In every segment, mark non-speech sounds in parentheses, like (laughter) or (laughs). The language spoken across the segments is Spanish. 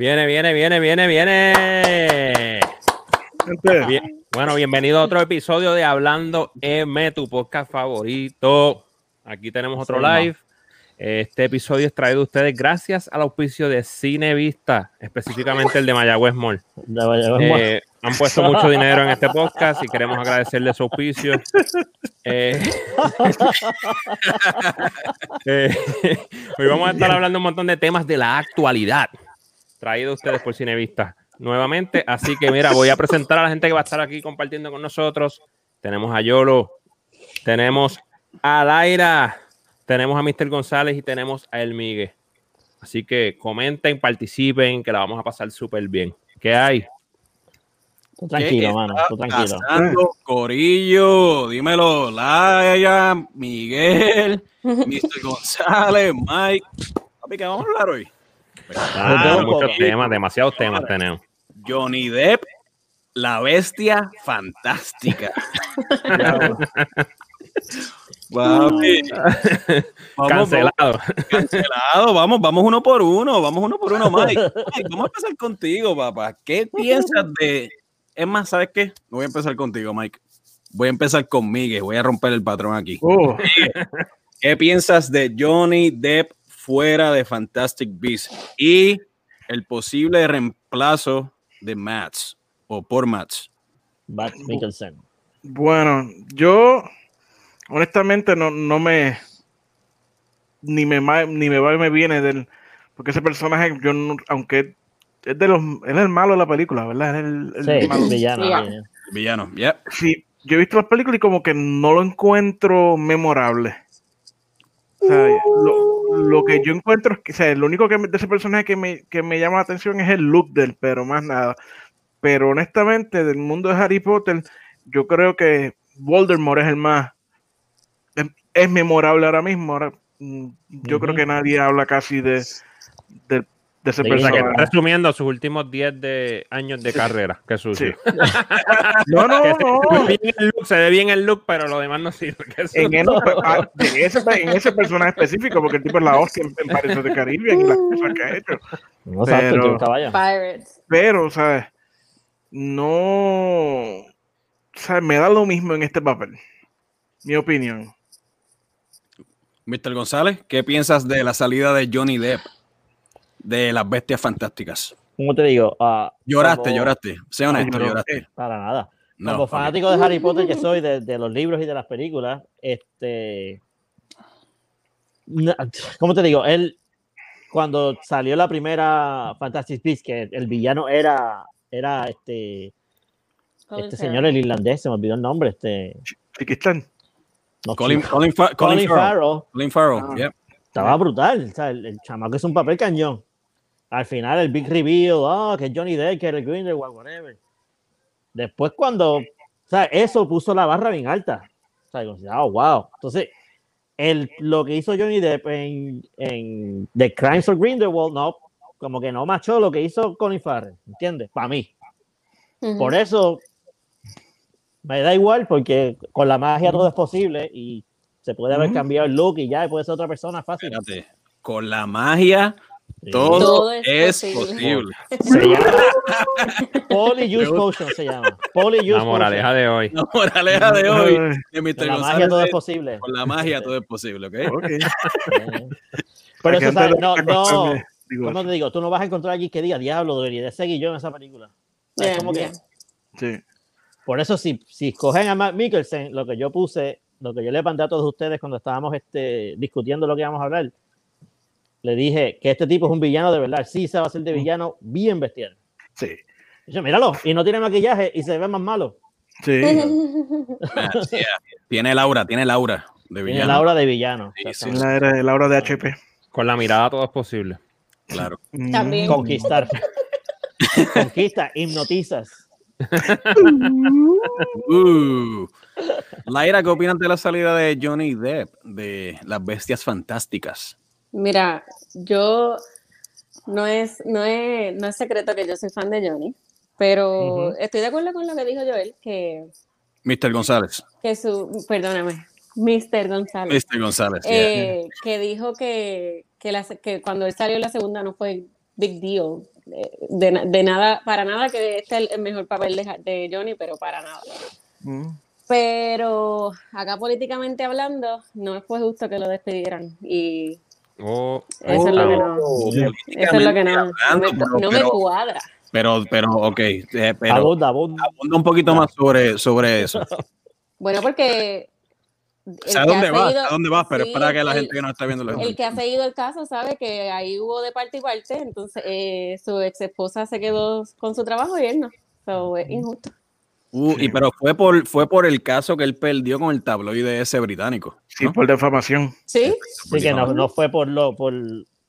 Viene, viene, viene, viene, viene. Bien. Bueno, bienvenido a otro episodio de Hablando M, tu podcast favorito. Aquí tenemos otro live. Este episodio es traído a ustedes gracias al auspicio de Cine Vista, específicamente el de Mayagüez Mall. Eh, han puesto mucho dinero en este podcast y queremos agradecerles su auspicio. Eh, (laughs) eh, hoy vamos a estar hablando un montón de temas de la actualidad, traído a ustedes por Cine Vista nuevamente. Así que mira, voy a presentar a la gente que va a estar aquí compartiendo con nosotros. Tenemos a Yolo, tenemos a Daira tenemos a Mr. González y tenemos a El Migue. Así que comenten, participen, que la vamos a pasar súper bien. ¿Qué hay? tranquilo, mano. tranquilo. Pasando, Corillo, dímelo, Laia, Miguel, (laughs) Mr. González, Mike. Papi, ¿qué vamos a hablar hoy? Ah, muchos temas, demasiados temas tenemos. Johnny Depp, la bestia fantástica. (laughs) cancelado. cancelado. Vamos, vamos uno por uno. Vamos uno por uno, Mike. vamos a empezar contigo, papá. ¿Qué piensas de. Es más, ¿sabes qué? No voy a empezar contigo, Mike. Voy a empezar con Miguel. Voy a romper el patrón aquí. Uh. ¿Qué piensas de Johnny Depp fuera de Fantastic Beasts y el posible reemplazo de Mats o por Mats? Bueno, yo honestamente no, no me ni me ni me va ni me viene del porque ese personaje yo aunque es de los es el malo de la película verdad es el, el villano villano sí yo he visto las películas y como que no lo encuentro memorable o sea, lo, que yo encuentro es que o sea, lo único que de ese personaje que me, que me llama la atención es el look del pero más nada pero honestamente del mundo de Harry Potter yo creo que Voldemort es el más es memorable ahora mismo. Ahora, mm, yo creo que nadie habla casi de, de, ese personaje. resumiendo sus últimos 10 de años de carrera. Qué sucio. (laughs) no, no, no. Se ve, bien el look, pero lo demás no sirve. En, ah, ese, en, ese, personaje específico, porque el tipo es la hostia en, Pirates de Caribe y las cosas que ha hecho. No pero, pero, ¿sabes? No. ¿sabes? Me da lo mismo en este papel. Mi opinión. Mr. González, ¿qué piensas de la salida de Johnny Depp de las bestias fantásticas? ¿Cómo te digo? Uh, lloraste, lloraste. Sé honesto, lloraste. Para nada. como fanático de Harry Potter que soy, de, los libros y de las películas, este. ¿Cómo te digo? Él, cuando salió la primera Fantastic Beasts, que el villano era, era este. Este señor, el irlandés, se me olvidó el nombre. Este. están? Colin, Colin, Farrell. Colin Farrell, ah. Estaba brutal. O sea, el, el, chamaco es un papel cañón. Al final, el big reveal, oh, que Johnny Depp, que el Grindelwald, whatever. Después, cuando, o sea, eso puso la barra bien alta. O sea, oh, wow. Entonces, el, lo que hizo Johnny Depp en, en The Crimes of Grindelwald, no, como que no machó lo que hizo Colin Farrell, ¿entiendes? Para mí. Por eso me da igual porque con la magia todo es posible y se puede haber cambiado el look y ya puede ser otra persona fácil. Con la magia todo, es, posible. (laughs) Se llama Poly Use Potion se llama. Poly la moraleja de hoy. La moraleja de hoy. con la magia todo es posible. Con la magia todo es posible, ¿ok? okay. Pero eso, no, no, ¿cómo te digo? Tú no vas a encontrar allí que diga, diablo, debería de seguir yo en esa película. Es como que... Sí. Por eso, si, si escogen a Matt Mikkelsen, lo que yo puse, lo que yo le mandé a todos ustedes cuando estábamos este, discutiendo lo que íbamos a hablar, le dije que este tipo es un villano de verdad. Sí, se va a hacer de villano bien bestial. Sí. Yo, míralo, y no tiene maquillaje y se ve más malo. Sí. (laughs) tiene el aura, tiene el aura de villano. Tiene el aura de villano. Sí, La, aura de HP. Con la mirada todo es posible. Claro. También. Conquistar. (laughs) Conquista, hipnotizas. (laughs) uh. Laira, ¿qué opinas de la salida de Johnny Depp de Las Bestias Fantásticas? Mira, yo no es, no es, no es secreto que yo soy fan de Johnny, pero estoy de acuerdo con lo que dijo Joel, que... Mr. González. Que su, perdóname, Mr. González. Mr. González. Eh, que dijo que, que, que cuando él salió la segunda no fue big deal de, de nada, para nada que este es el mejor papel de, de Johnny, pero para nada. Mm. Pero acá políticamente hablando, no fue justo que lo despidieran. Y Oh, eso es lo que no. Oh, Eso es lo que no, no me, Hablando, no me pero- cuadra. Pero, pero, ok, eh, pero Abunda, abunda. abunda un poquito más sobre, sobre eso. (laughs) Bueno, porque. el O sea, ¿a que dónde ha vas? seguido- ¿A dónde vas? Pero sí, es para que la el- gente que no está viendo lo El que ha seguido el caso sabe que ahí hubo de parte y parte, entonces eh, su ex esposa se quedó con su trabajo y él no. So, es injusto. Uh, y pero fue por, fue por el caso que él perdió con el tabloide ese británico. Sí, por defamación. Sí, Sí, que no, no fue por lo, por,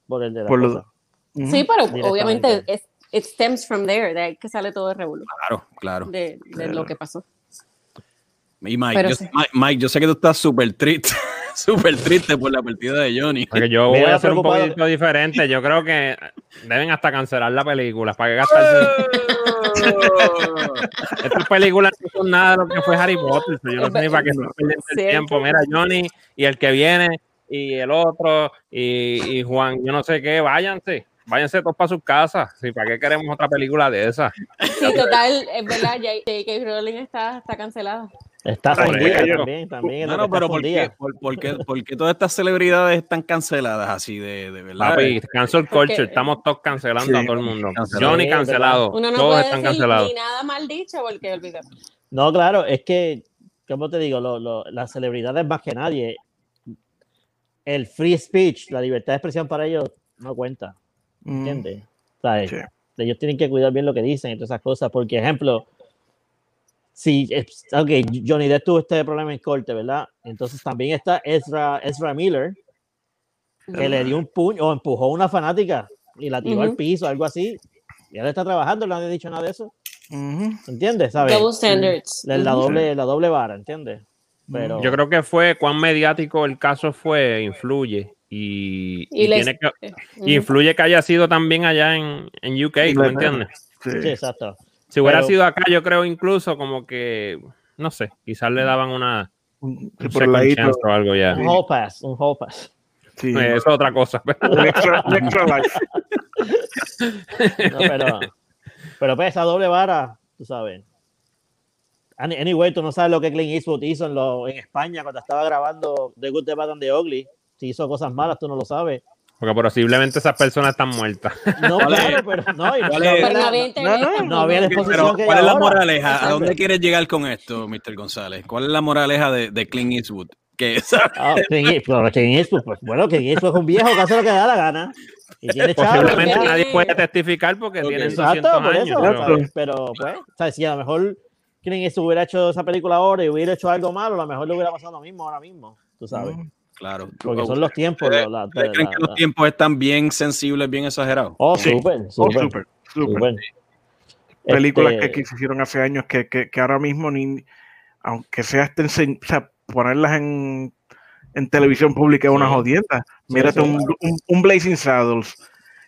por el de la Por lo- sí, pero obviamente es, it stems from there, de ahí que sale todo el revuelo Claro, claro. de, de lo que pasó. Y Mike, Pero yo, sí. Mike, Mike, yo sé que tú estás súper triste, (laughs) súper triste por la partida de Johnny. porque yo voy Mira, a ser un poquito diferente. Yo creo que deben hasta cancelar la película. ¿Para qué (laughs) gastarse? (laughs) Estas películas no son nada de lo que fue Harry Potter. Yo no sé ni para qué están perdiendo el tiempo. Mira, Johnny y el que viene y el otro y, y Juan, yo no sé qué, váyanse. Váyanse todos para sus casas. Sí, ¿Para qué queremos otra película de esa? Sí, total, es verdad, J.K. Rowling está, está cancelada. Está Por fundida también, también. No, no, pero ¿por qué, por, por qué, por qué todas estas celebridades están canceladas así de, de verdad? Papi, cancel culture. Porque- Estamos todos cancelando Sí. a todo el mundo. Cancelado. Johnny cancelado. Uno no todos puede están decir cancelados. ni nada mal dicho porque olvídate. No, claro, es que, como te digo, lo- lo- las celebridades más que nadie, el free speech, la libertad de expresión para ellos no cuenta, Mm. ¿entiendes? O sea, Sí. Ellos tienen que cuidar bien lo que dicen y todas esas cosas, porque, ejemplo, si, es- ok, Johnny Depp tuvo este problema en corte, ¿verdad? Entonces también está Ezra, Ezra Miller, que le dio un puño o empujó a una fanática y la tiró al Ujú. piso, algo así. Y él está trabajando, no ha dicho nada de eso. ¿entiendes? ¿Sabes? Double standards. La, la doble, la doble vara, ¿entiendes? Pero, Yo creo que fue cuán mediático el caso fue, influye. Y, Y y les- tiene que, y ujú. influye que haya sido también allá en, en UK, ¿tú me entiendes? Sí. sí, exacto. Si hubiera Pero- sido acá, yo creo incluso como que, no sé, quizás le daban una Un- un por o algo ya. Un hall pass, un hall pass. Sí. Eh, Eso es otra cosa. Un extra, un extra life. No, pero, pero pues esa doble vara, tú sabes. Any- Anyway, tú no sabes lo que Clint Eastwood hizo en, lo, en España cuando estaba grabando The Good, The Bad and The Ugly. Si hizo cosas malas, tú no lo sabes. Porque posiblemente esas personas están muertas. (laughs) No, claro, pero no. y no ¿Cuál había es? Pero no la- había internet. no, tampoco. no había la Pero, exposición que hay ¿cuál es la ahora. moraleja? ¿A dónde quieres llegar con esto, Mr. González? ¿Cuál es la moraleja de, de Clint Eastwood? Que (laughs) Ah, Clint Eastwood, Clint Eastwood, pues, bueno, Clint Eastwood es un viejo que hace lo que le da la gana. Y tiene. Posiblemente nadie puede testificar porque Exacto, 200 por años. eso, pero- pero pues, ¿sabes? si a lo mejor Clint Eastwood hubiera hecho esa película ahora y hubiera hecho algo malo, a lo mejor le hubiera pasado lo mismo ahora mismo, tú sabes. Claro. Porque son los tiempos. ¿Ustedes- la- ustedes creen la- que los la- tiempos están bien sensibles, bien exagerados? Oh, Sí. súper, Oh, súper. Películas Este, que, que se hicieron hace años que, que, que ahora mismo, ni, aunque sea, este o sea, ponerlas en, en televisión pública es una Sí. jodienda. Sí, Mírate sí. un, un, un Blazing Saddles.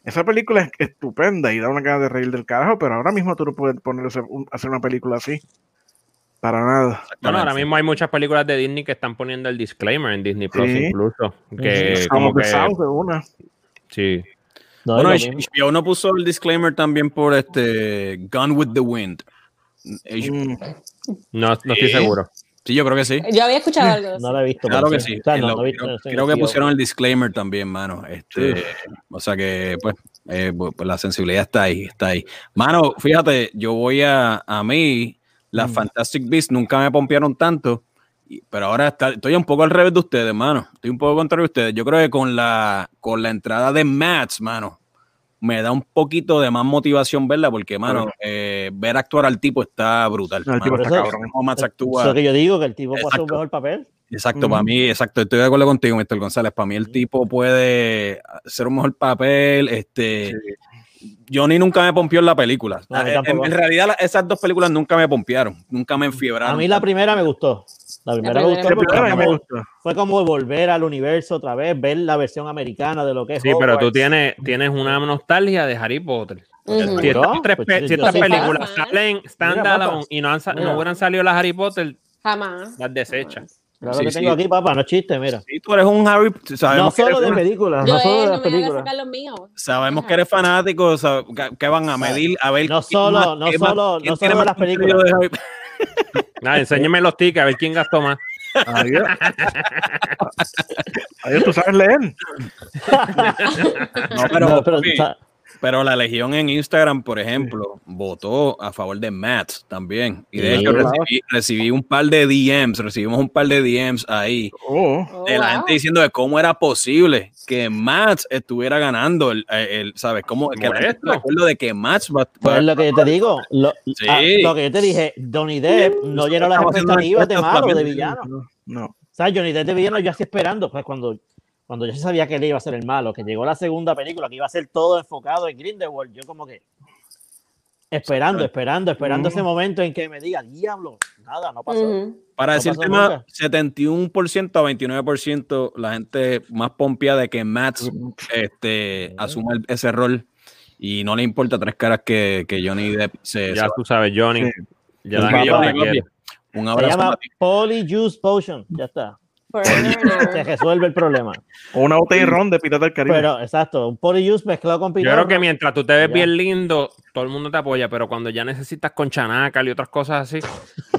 Esa película es estupenda y da una gana de reír del carajo, pero ahora mismo tú no puedes poner hacer una película así. Para nada. Bueno, ahora mismo hay muchas películas de Disney que están poniendo el disclaimer en Disney Plus Sí. incluso. Que Sound como of the que es una. sí. no, Bueno, lo. HBO no puso el disclaimer también por este Gone with the Wind. Mm, No, no estoy Sí. seguro. Sí, yo creo que sí. Yo había escuchado (laughs) algo. de no la he visto. Claro pero que sí. O sea, no, lo- no he visto, creo que pusieron el disclaimer también, mano. Este, o sea que, pues, eh, pues, la sensibilidad está ahí, está ahí. Mano, fíjate, yo voy a, a mí, las Mm. Fantastic Beasts nunca me pompearon tanto, y- pero ahora está- estoy un poco al revés de ustedes, mano. Estoy un poco contrario de ustedes. Yo creo que con la, con la entrada de Mats, mano, me da un poquito de más motivación verla, porque, mano, eh, ver actuar al tipo está brutal. No, el tipo está Por eso- cabrón. Cómo Mats Eso actúa. es lo que yo digo, que el tipo puede hacer un Exacto. mejor papel. Exacto, Ujú. para mí, exacto, estoy de acuerdo contigo, Mr. González. Para mí el tipo puede hacer un mejor papel. Este, Johnny nunca me pompió en la película. Eh, en, realidad, esas dos películas nunca me pompearon, nunca me enfiebraron. A mí la primera me gustó. La primera me primera gustó La primera fue me como, gusta. fue como volver al universo otra vez, ver la versión americana de lo que es Sí, pero tú tienes, tienes una nostalgia de Harry Potter. Ujú. Si estas, tres pues, si estas películas salen standalone y no, han no hubieran salido las Harry Potter, Jamás. las desechas. Claro Sí, que sí. tengo aquí, papá, no chiste, mira. Sí, tú eres un Harry. No Sabemos, que, solo de eres, películas, no solo de las no me hagas películas. sacar los míos. sabemos que eres fanático. sab- que- que van a medir? A ver. No solo- más- no solo- no solo más las películas. de Harry- (laughs) Nada, enséñeme los tickets a ver quién gastó más. Adiós. (laughs) Adiós, tú sabes leer. No, pero, No, pero, o sea, pero la Legión en Instagram, por ejemplo, votó a favor de Matt también. Y de Sí, hecho recibí, recibí un par de DMs, recibimos un par de DMs ahí Oh, Oh, de la wow. gente diciendo de cómo era posible que Matt estuviera ganando el, el- ¿sabes? Cómo que acuerda de que Matt va, pues va- lo que yo te digo, lo, Sí. ah, lo que yo te dije, Johnny Depp no llenó las expectativas de malo, de villano. no, no. O sea, Johnny Depp de villano yo así esperando, pues cuando, cuando yo sabía que él iba a ser el malo, que llegó la segunda película, que iba a ser todo enfocado en Grindelwald, yo como que esperando, esperando, esperando ese momento en que me diga, diablo, nada, no pasó. Ujú. Para No decirte más, nunca. 71% a 29% la gente más pompía de que Matt este, asuma el- ese rol y no le importa tres caras que, que Johnny Depp se... Ya se- tú sabes, Johnny. Sí. Ya Un. Un Se abrazo llama. Polyjuice Potion, ya está. Se resuelve el problema. O una botella de ron de Pirata del Caribe. Pero, exacto, un Polyjuice mezclado con Yo piloto. creo que mientras tú te ves Ya. bien lindo, todo el mundo te apoya, pero cuando ya necesitas con chanacal y otras cosas así,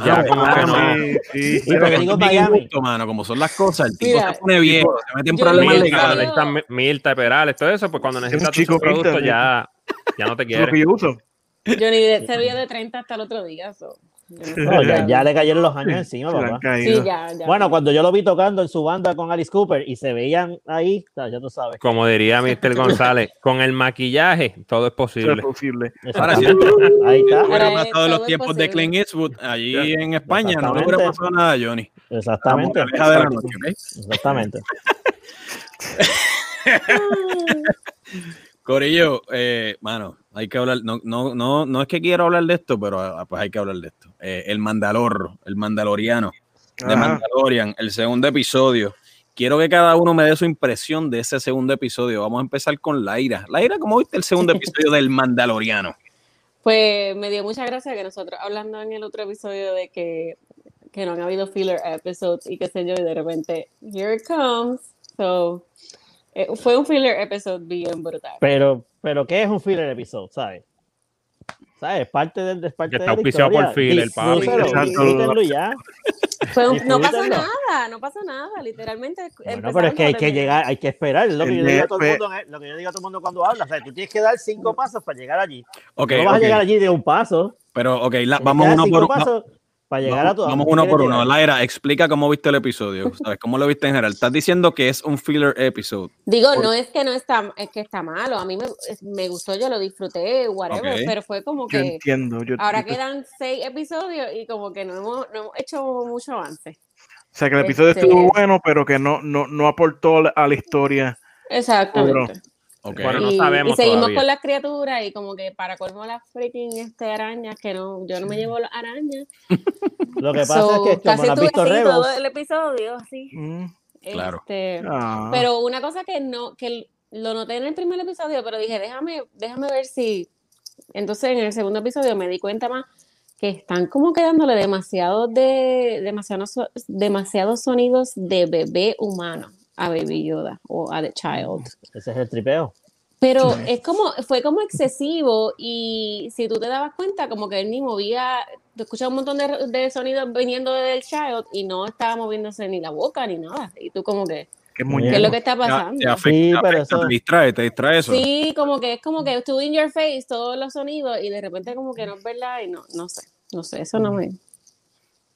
ya Ah, como que no. Sí, sí. Sí, porque digo Miami. injusto, mano, como son las cosas, el tipo Mira, se pone viejo, se mete en yo problemas legales. Milta, Perales, todo eso, pues cuando necesitas tus chico productos Milta, ya, ya no te Es lo que quiere. yo Depp se veía de 30 hasta el otro día. so, yo no ya, ya le cayeron los años encima, papá. Sí, ya, ya. Bueno, cuando yo lo vi tocando en su banda con Alice Cooper y se veían ahí, ya tú sabes. Como diría Mr. (laughs) González, con el maquillaje todo es Eso es posible. posible. Ahora sí, Exactamente. Ahí está. hubiera pasado los todo tiempos de posible. Clint Eastwood allí en España, no le Exactamente. hubiera pasado nada a Johnny. Exactamente. moraleja de la noche, ¿ok? Exactamente. (laughs) Corillo, eh, mano, hay que hablar, no, no, no, no es que quiero hablar de esto, pero ah, pues hay que hablar de esto. Eh, el Mandalor, el Mandaloriano, de Ajá. Mandalorian, el segundo episodio. Quiero que cada uno me dé su impresión de ese segundo episodio. Vamos a empezar con Laira. Laira, ¿cómo viste el segundo (laughs) episodio del Mandaloriano? Pues me dio mucha gracia que nosotros hablando en el otro episodio de que, que no han habido filler episodes y qué sé yo, y de repente, here it comes. So, eh, fue un filler episode bien brutal. Pero, pero ¿qué es un filler episode? ¿Sabes? ¿Sabes? Parte del es parte Que de está la auspiciado historia. por filler, papi. Disfrútenlo ya. No Disfrútenlo. nada, no pasó nada, literalmente. Bueno, pero es que hay que llegar, hay que esperar. Es lo que El yo digo a todo el DF. mundo, eh, lo que yo digo a todo el mundo cuando habla. O sea, tú tienes que dar cinco pasos para llegar allí. No vas a llegar allí de un paso. Pero, ok, la- vamos uno por uno. Para llegar Vamos, a todo. vamos uno por uno. llegar. Laira, explica cómo viste el episodio. ¿Sabes? ¿Cómo lo viste en general? Estás diciendo que es un filler episode. Digo, Por- no es que no está, es que está malo. A mí me, me gustó, yo lo disfruté, whatever, Ok. pero fue como Yo que entiendo. Yo, ahora yo- quedan seis episodios y como que no hemos, no hemos hecho mucho avance. O sea, que el episodio Este- estuvo bueno, pero que no, no, no aportó a la historia. Exactamente. Bueno, no y, sabemos y seguimos todavía. con las criaturas y como que para colmo las freaking este, arañas, que no, yo no me llevo las arañas. (laughs) Lo que pasa So, es que casi visto así Rebels, todo el episodio, así. Mm. Claro. Este, Ah. Pero una cosa que no, que lo noté en el primer episodio, pero dije, déjame, déjame ver si. Entonces en el segundo episodio me di cuenta más que están como quedándole demasiado de demasiados demasiados sonidos de bebé humano a Baby Yoda o a The Child. ese es el tripeo. Pero es como, fue como excesivo y si tú te dabas cuenta, como que él ni movía, te escuchas un montón de, de sonidos viniendo del child y no estaba moviéndose ni la boca ni nada. Y tú como que, Qué ¿Qué ¿qué es lo que está pasando? Te afecta, Sí, te pero afecta, eso- te distrae, te distrae eso. Sí, como que es como que estuvo in your face todos los sonidos y de repente como que no es verdad y no, no sé, no sé, eso no me...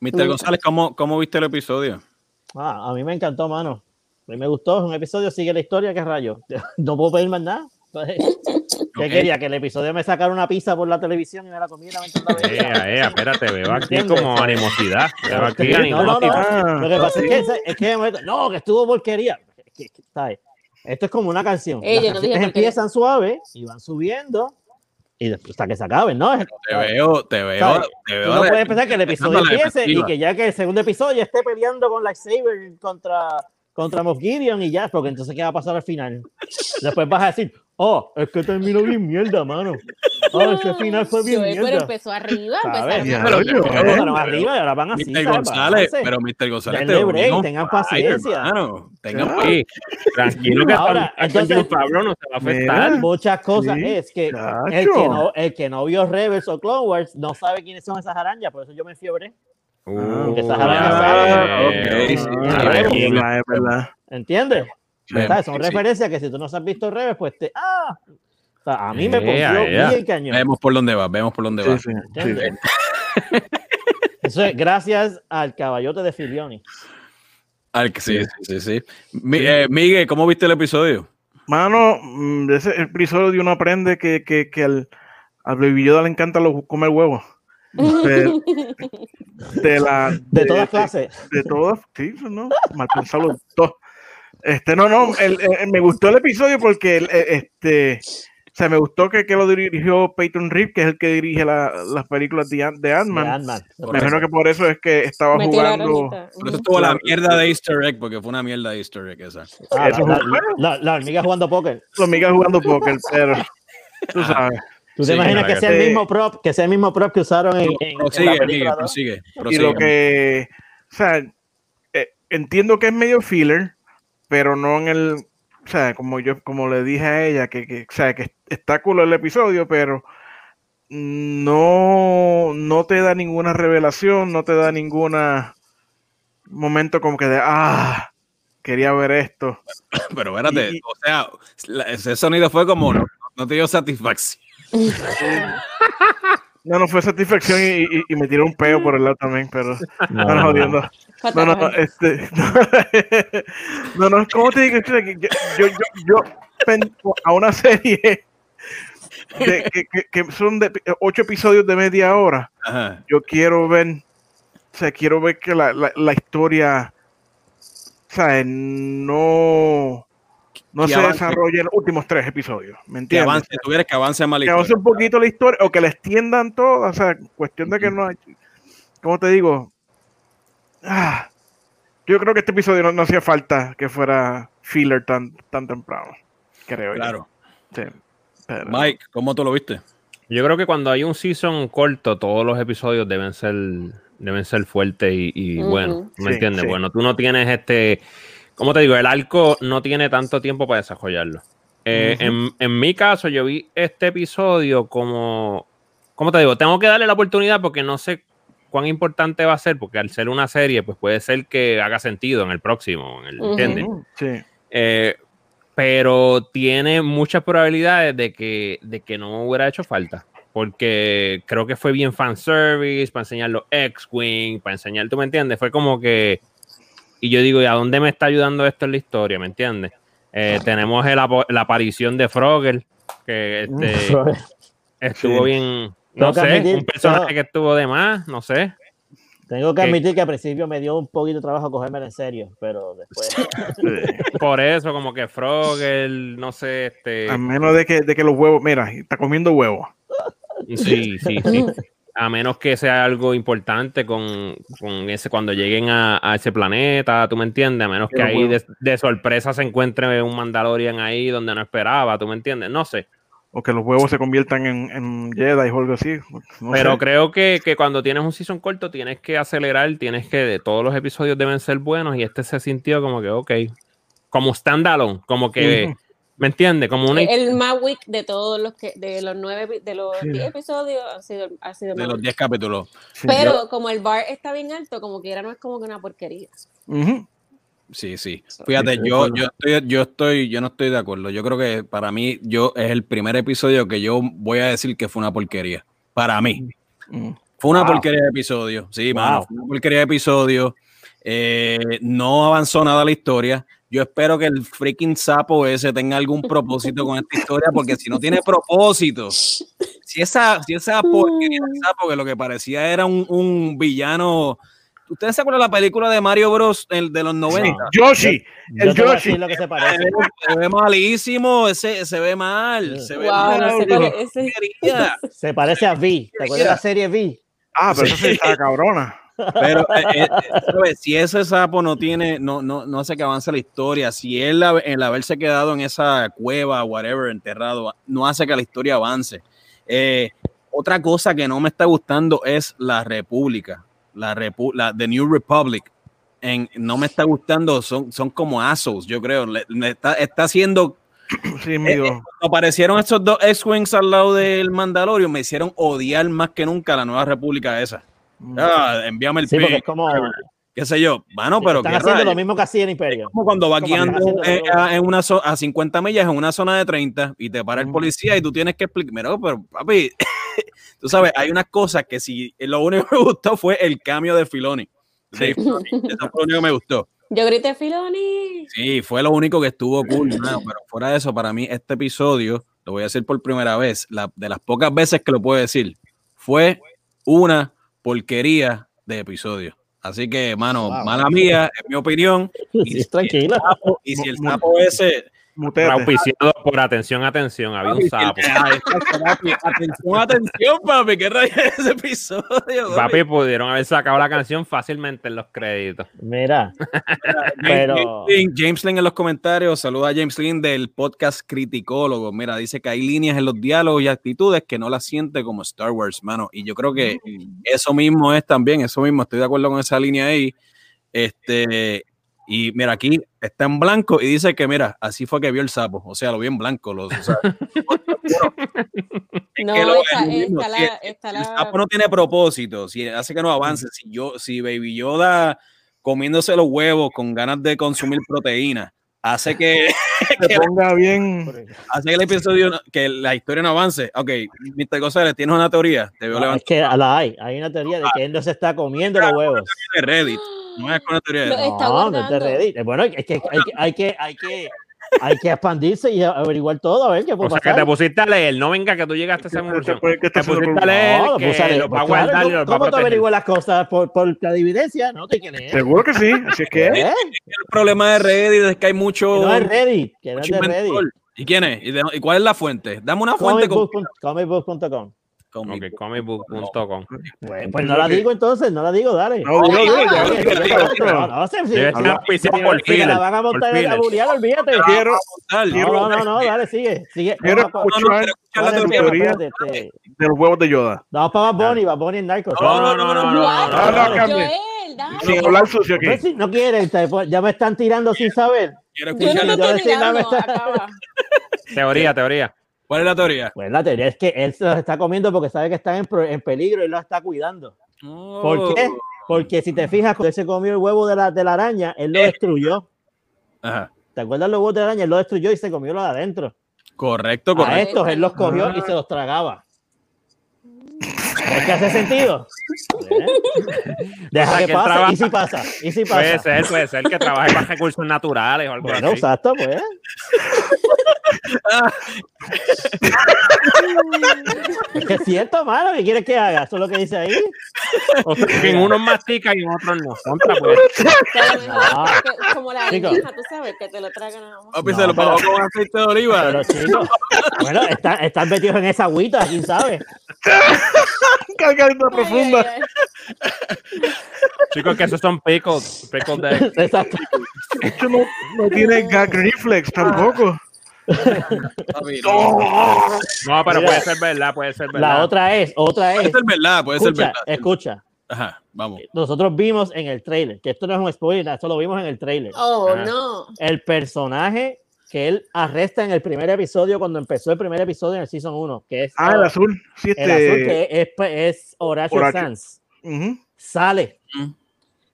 Mr. González, ¿cómo, ¿cómo viste el episodio? Ah, a mí me encantó, mano. A mí me gustó, es un episodio, sigue la historia, qué rayo. (laughs) No puedo pedir más nada. Entonces, ¿Qué quería? Que el episodio me sacara una pizza por la televisión y me la comiera mientras la. (laughs) Ea, ea, espérate, veo aquí ¿Entiendes? como animosidad. Veo aquí No, no, no. animosidad. Lo que pasa es que, es que no, que estuvo porquería. Esto es como una canción. Ey, Las no empiezan suave y van subiendo y después hasta que se acaben, ¿no? Te veo, te veo, ¿sabes? te Tú veo. no de- puedes pensar que el episodio empiece y que ya que el segundo episodio esté peleando con Lightsaber contra, contra Moff Gideon y ya, porque entonces ¿qué va a pasar al final? Después vas a decir, oh, es que terminó bien mierda, mano. Oh, ese final fue bien Joel, pero mierda. empezó arriba. ¿Sabes? empezaron Ya, a- pero- Pero arriba y ahora van así. Mr. González, pero Mr. González, Denle te break, tengan paciencia. hermano. Tengan. Sí, tranquilo que Ahora, entonces- Pablo no se va a afectar. Mira. Muchas cosas Sí, es que el que, no, el que no vio Rebels o Clone Wars no sabe quiénes son esas arañas, por eso yo me fiebre. Uh, sí, Ah, verdad, verdad. ¿Entiendes? Son sí. referencias que si tú no has visto Rebels, pues te. ¡Ah! O sea, a mí me Yeah, pompió yeah. bien cañón. Vemos por dónde va, vemos por dónde va. Sí. ¿Entiendes? (laughs) Eso es gracias al caballote de Filioni. Al que- sí, sí, sí, sí. Mi- eh, Miguel, ¿cómo viste el episodio? Mano, mm, ese episodio uno aprende que, que, que al, al Baby Yoda le encanta lo, comer huevos. De, de la, De todas clases. De todas, sí, ¿no? Mal pensado los dos. Este, no, no, el- el- me gustó el episodio porque el- el- este, o sea, me gustó que, que lo dirigió Peyton Reed, que es el que dirige la- las películas de, Ant- de de Ant-Man. Ant-Man. Me imagino que por eso es que estaba la jugando. Por eso estuvo la mierda de Easter egg, porque fue una mierda de Easter egg esa. Ah, la, la- la- la hormiga jugando póker. Los migas jugando póker, pero tú sabes. ¿Tú Sí, te imaginas que sea el mismo prop, que sea el mismo prop que usaron en, en- en la Prosigue, película? dos? prosigue, Y prosigue. lo que, o sea, eh, entiendo que es medio filler, pero no en el, o sea, como yo, como le dije a ella, que, que o sea, que está cool el episodio, pero no, no te da ninguna revelación, no te da ninguna momento como que de, ah, quería ver esto. (coughs) Pero espérate, Y- o sea, la- ese sonido fue como, no, no te dio satisfacción. No, no fue satisfacción y, y- y me tiró un peo por el lado también, pero no, no, jodiendo. No, no, no, este, (laughs) no, no, ¿cómo te digo? Yo, yo, yo, yo a una serie de- que, que- que son de ocho episodios de media hora, Ajá. yo quiero ver, o sea, quiero ver que la, la, la historia, o sea, no, no Que se avance. desarrolla en los últimos tres episodios, ¿me Que entiendes? avance, tuvieras que avance más la que avance historia. un poquito la historia o que la extiendan toda, o sea, cuestión de que no hay, ¿cómo te digo? Ah, yo creo que este episodio no, no hacía falta que fuera filler tan, tan temprano, creo yo. Claro. Sí, pero- Mike, ¿cómo tú lo viste? Yo creo que cuando hay un season corto, todos los episodios deben ser, deben ser fuertes y, y Ujú. bueno, ¿me Sí, entiendes? sí. Bueno, tú no tienes este, ¿cómo te digo? El arco no tiene tanto tiempo para desarrollarlo. Eh, Ujú. en, en mi caso, yo vi este episodio como, ¿cómo te digo? Tengo que darle la oportunidad porque no sé cuán importante va a ser, porque al ser una serie, pues puede ser que haga sentido en el próximo, en el- Ujú. ¿entiendes? Sí, Eh, pero tiene muchas probabilidades de que, de que no hubiera hecho falta. Porque creo que fue bien fanservice para enseñar los X-Wing, para enseñar, ¿tú me entiendes? Fue como que. Y yo digo, ¿y a dónde me está ayudando esto en la historia? ¿Me entiendes? Eh, tenemos el la aparición de Frogger, que este, (laughs) estuvo Sí. bien. No sé, admitir, un personaje no. que estuvo de más, no sé. Tengo que admitir que al principio me dio un poquito de trabajo cogérmelo en serio, pero después. (laughs) Por eso, como que Frogger, no sé, este. a menos de que, de que los huevos, mira, está comiendo huevos. Sí, sí, sí. (laughs) A menos que sea algo importante con, con ese, cuando lleguen a, a ese planeta, tú me entiendes, a menos que ahí de, de sorpresa se encuentre un Mandalorian ahí donde no esperaba, tú me entiendes, no sé. O que los huevos se conviertan en, en Jedi o algo así. no Pero sé. creo que, que cuando tienes un season corto tienes que acelerar, tienes que, todos los episodios deben ser buenos y este se sintió como que, ok, como standalone, como que. ¿Me entiendes? Como una... El más weak de todos los que, de los nueve, de los Sí. diez episodios ha sido, ha sido De más los. 10 capítulos. Sí. Pero como el bar está bien alto, como quiera no es como que una porquería. Sí, sí. Fíjate, yo, yo estoy, yo estoy, yo no estoy de acuerdo. Yo creo que para mí, yo es el primer episodio que yo voy a decir que fue una porquería. Para mí. Fue una Wow. porquería de episodio. Sí, Wow. mano. Fue una porquería de episodio. Eh, no avanzó nada la historia. Yo espero que el freaking sapo ese tenga algún propósito con esta historia, porque si no tiene propósito, si esa, si esa porquería de sapo que lo que parecía era un, un villano. ¿Ustedes se acuerdan de la película de Mario Bros. el de los 90? Yoshi, Yo el a Yoshi. lo que se Se parece. ve, se ve malísimo, ese, se ve mal, se ve Wow, mal. ese. Se parece a V. ¿Te acuerdas de la serie V? Ah, pero esa sí está cabrona. Pero eh, eh, si ese sapo no tiene, no, no, no hace que avance la historia, si él el haberse quedado en esa cueva, whatever, enterrado, no hace que la historia avance. Eh, otra cosa que no me está gustando es la República, la, Repu la The New Republic. En, no me está gustando, son, son como assholes, yo creo. Le, le está, está haciendo Sí, amigo. aparecieron estos dos X-Wings al lado del Mandalorian, me hicieron odiar más que nunca la nueva república esa. Ah, envíame el Sí, pin, es como. qué sé yo. Bueno, pero están qué haciendo rayos. lo mismo que hacía en Imperio. como cuando va guiando a, en una zo- a 50 millas en una zona de 30 y te para el policía y tú tienes que explicar, mira, pero papi, (laughs) tú sabes, hay unas cosas que si lo único que me gustó fue el cambio de Filoni. Sí. Eso fue lo único que me gustó. Yo grité Filoni. Sí, fue lo único que estuvo cool, pero fuera de eso, para mí este episodio, lo voy a decir por primera vez, la, de las pocas veces que lo puedo decir, fue una porquería de episodio. Así que, mano, Wow. mala mía, en mi opinión, (laughs) Sí, tranquila. sapo, y si el Mu- sapo ese... Mutete. Auspiciado por atención, atención. Había un sapo. Atención, atención, papi, qué rayos es ese episodio. Papi, pudieron haber sacado la canción fácilmente en los créditos. Mira, (laughs) James, pero- James Lin en los comentarios, saluda a James Lin del podcast Criticólogo. Mira, dice que hay líneas en los diálogos y actitudes que no las siente como Star Wars, mano. Y yo creo que eso mismo es también, eso mismo, estoy de acuerdo con esa línea ahí. Este, y mira, aquí está en blanco y dice que, mira, así fue que vio el sapo. O sea, lo vio en blanco. Los, o sea, es No, que lo- si la, el la- sapo no tiene propósito, si hace que no avance, si yo, si Baby Yoda comiéndose los huevos con ganas de consumir proteína, hace que, Se ponga bien. hace que el episodio, que la historia no avance. Ok, Mr. González, ¿tienes una teoría? Te veo no, es que la hay. Hay una teoría de que él no se está comiendo los huevos. de Reddit. No es una teoría de Lo- No, no es de guardando. Reddit. Bueno, es que hay que, hay que, hay que, hay que expandirse y averiguar todo, a ver qué puede O sea, que pasar. te pusiste a leer. No venga que tú llegaste a esa conclusión. ¿Qué está Te pusiste a leer No, lo que a leer. va a Pues claro, guardar y ¿cómo- los va a ¿Cómo te averiguas las cosas? ¿Por, por la evidencia? No te crees. Seguro que sí. Así es que. ¿Eh? El problema de Reddit es que hay mucho. Que no es Reddit, que no es mucho de Reddit. ¿Y quién es? ¿Y, de- y cuál es la fuente? Dame una fuente. Comicbook.com. comicbook.com. Pues, pues no la digo entonces, no la digo, dale. No. No, no, si me la van a montar en la bulear, olvídate. Quiero. No, no, no, no, dale, sigue, sigue. quiero No, no, escuchar la teoría. teoría. espérate, este, de los huevos de Yoda. Vamos para Bunny, Bad Bunny en Narcos. No, no, no, no, no, no, no, no. Sin hablar sucio aquí. Pues no quieren, pues, ya me están tirando sin saber. Quiero no escuchar la acaba. Teoría, teoría. ¿Cuál es la teoría? Pues la teoría es que él se los está comiendo porque sabe que están en, peligro y los está cuidando. ¿Por qué? Oh. Porque si te fijas, cuando él se comió el huevo de la, de la araña, él lo Eh. destruyó. Ajá. ¿Te acuerdas los huevos de la araña? Él lo destruyó y se comió los de adentro. Correcto, A correcto. estos él los cogió y se los tragaba. ¿Es que hace sentido? ¿Eh? (laughs) Deja O sea, que pase. trabaja- ¿Y si pasa? ¿Y si Puede pasa? ser, puede ser que trabaje con recursos naturales o algo Bueno, así. exacto, pues. Es (laughs) que es cierto, mano. ¿Qué quieres que haga? Eso es lo que dice ahí. O sea, que en unos mastica y en otros no. Contra, pues. (laughs) No. como la lenteja, tú sabes, que te lo tragan a No, se lo pagó con aceite de oliva. Pero chicos, bueno, están, están metidos en esa agüita, quién sabe. Cargadita profunda. Chicos, que esos son pickles. Pickles de. (laughs) Exacto. Esto no, no tiene gag reflex tampoco. No. No, pero puede ser verdad, puede ser verdad. La otra es, otra Puede es. ser verdad, puede ser Escucha, verdad. escucha. Ajá, vamos. Nosotros vimos en el trailer, que esto no es un spoiler, esto lo vimos en el trailer. Oh, Ah. no. El personaje que él arresta en el primer episodio, cuando empezó el primer episodio en el Season 1, que es Ah, el azul. Sí, el azul, este. que es, es Horacio, Horacio. Sanz. ujú. Sale. Mm.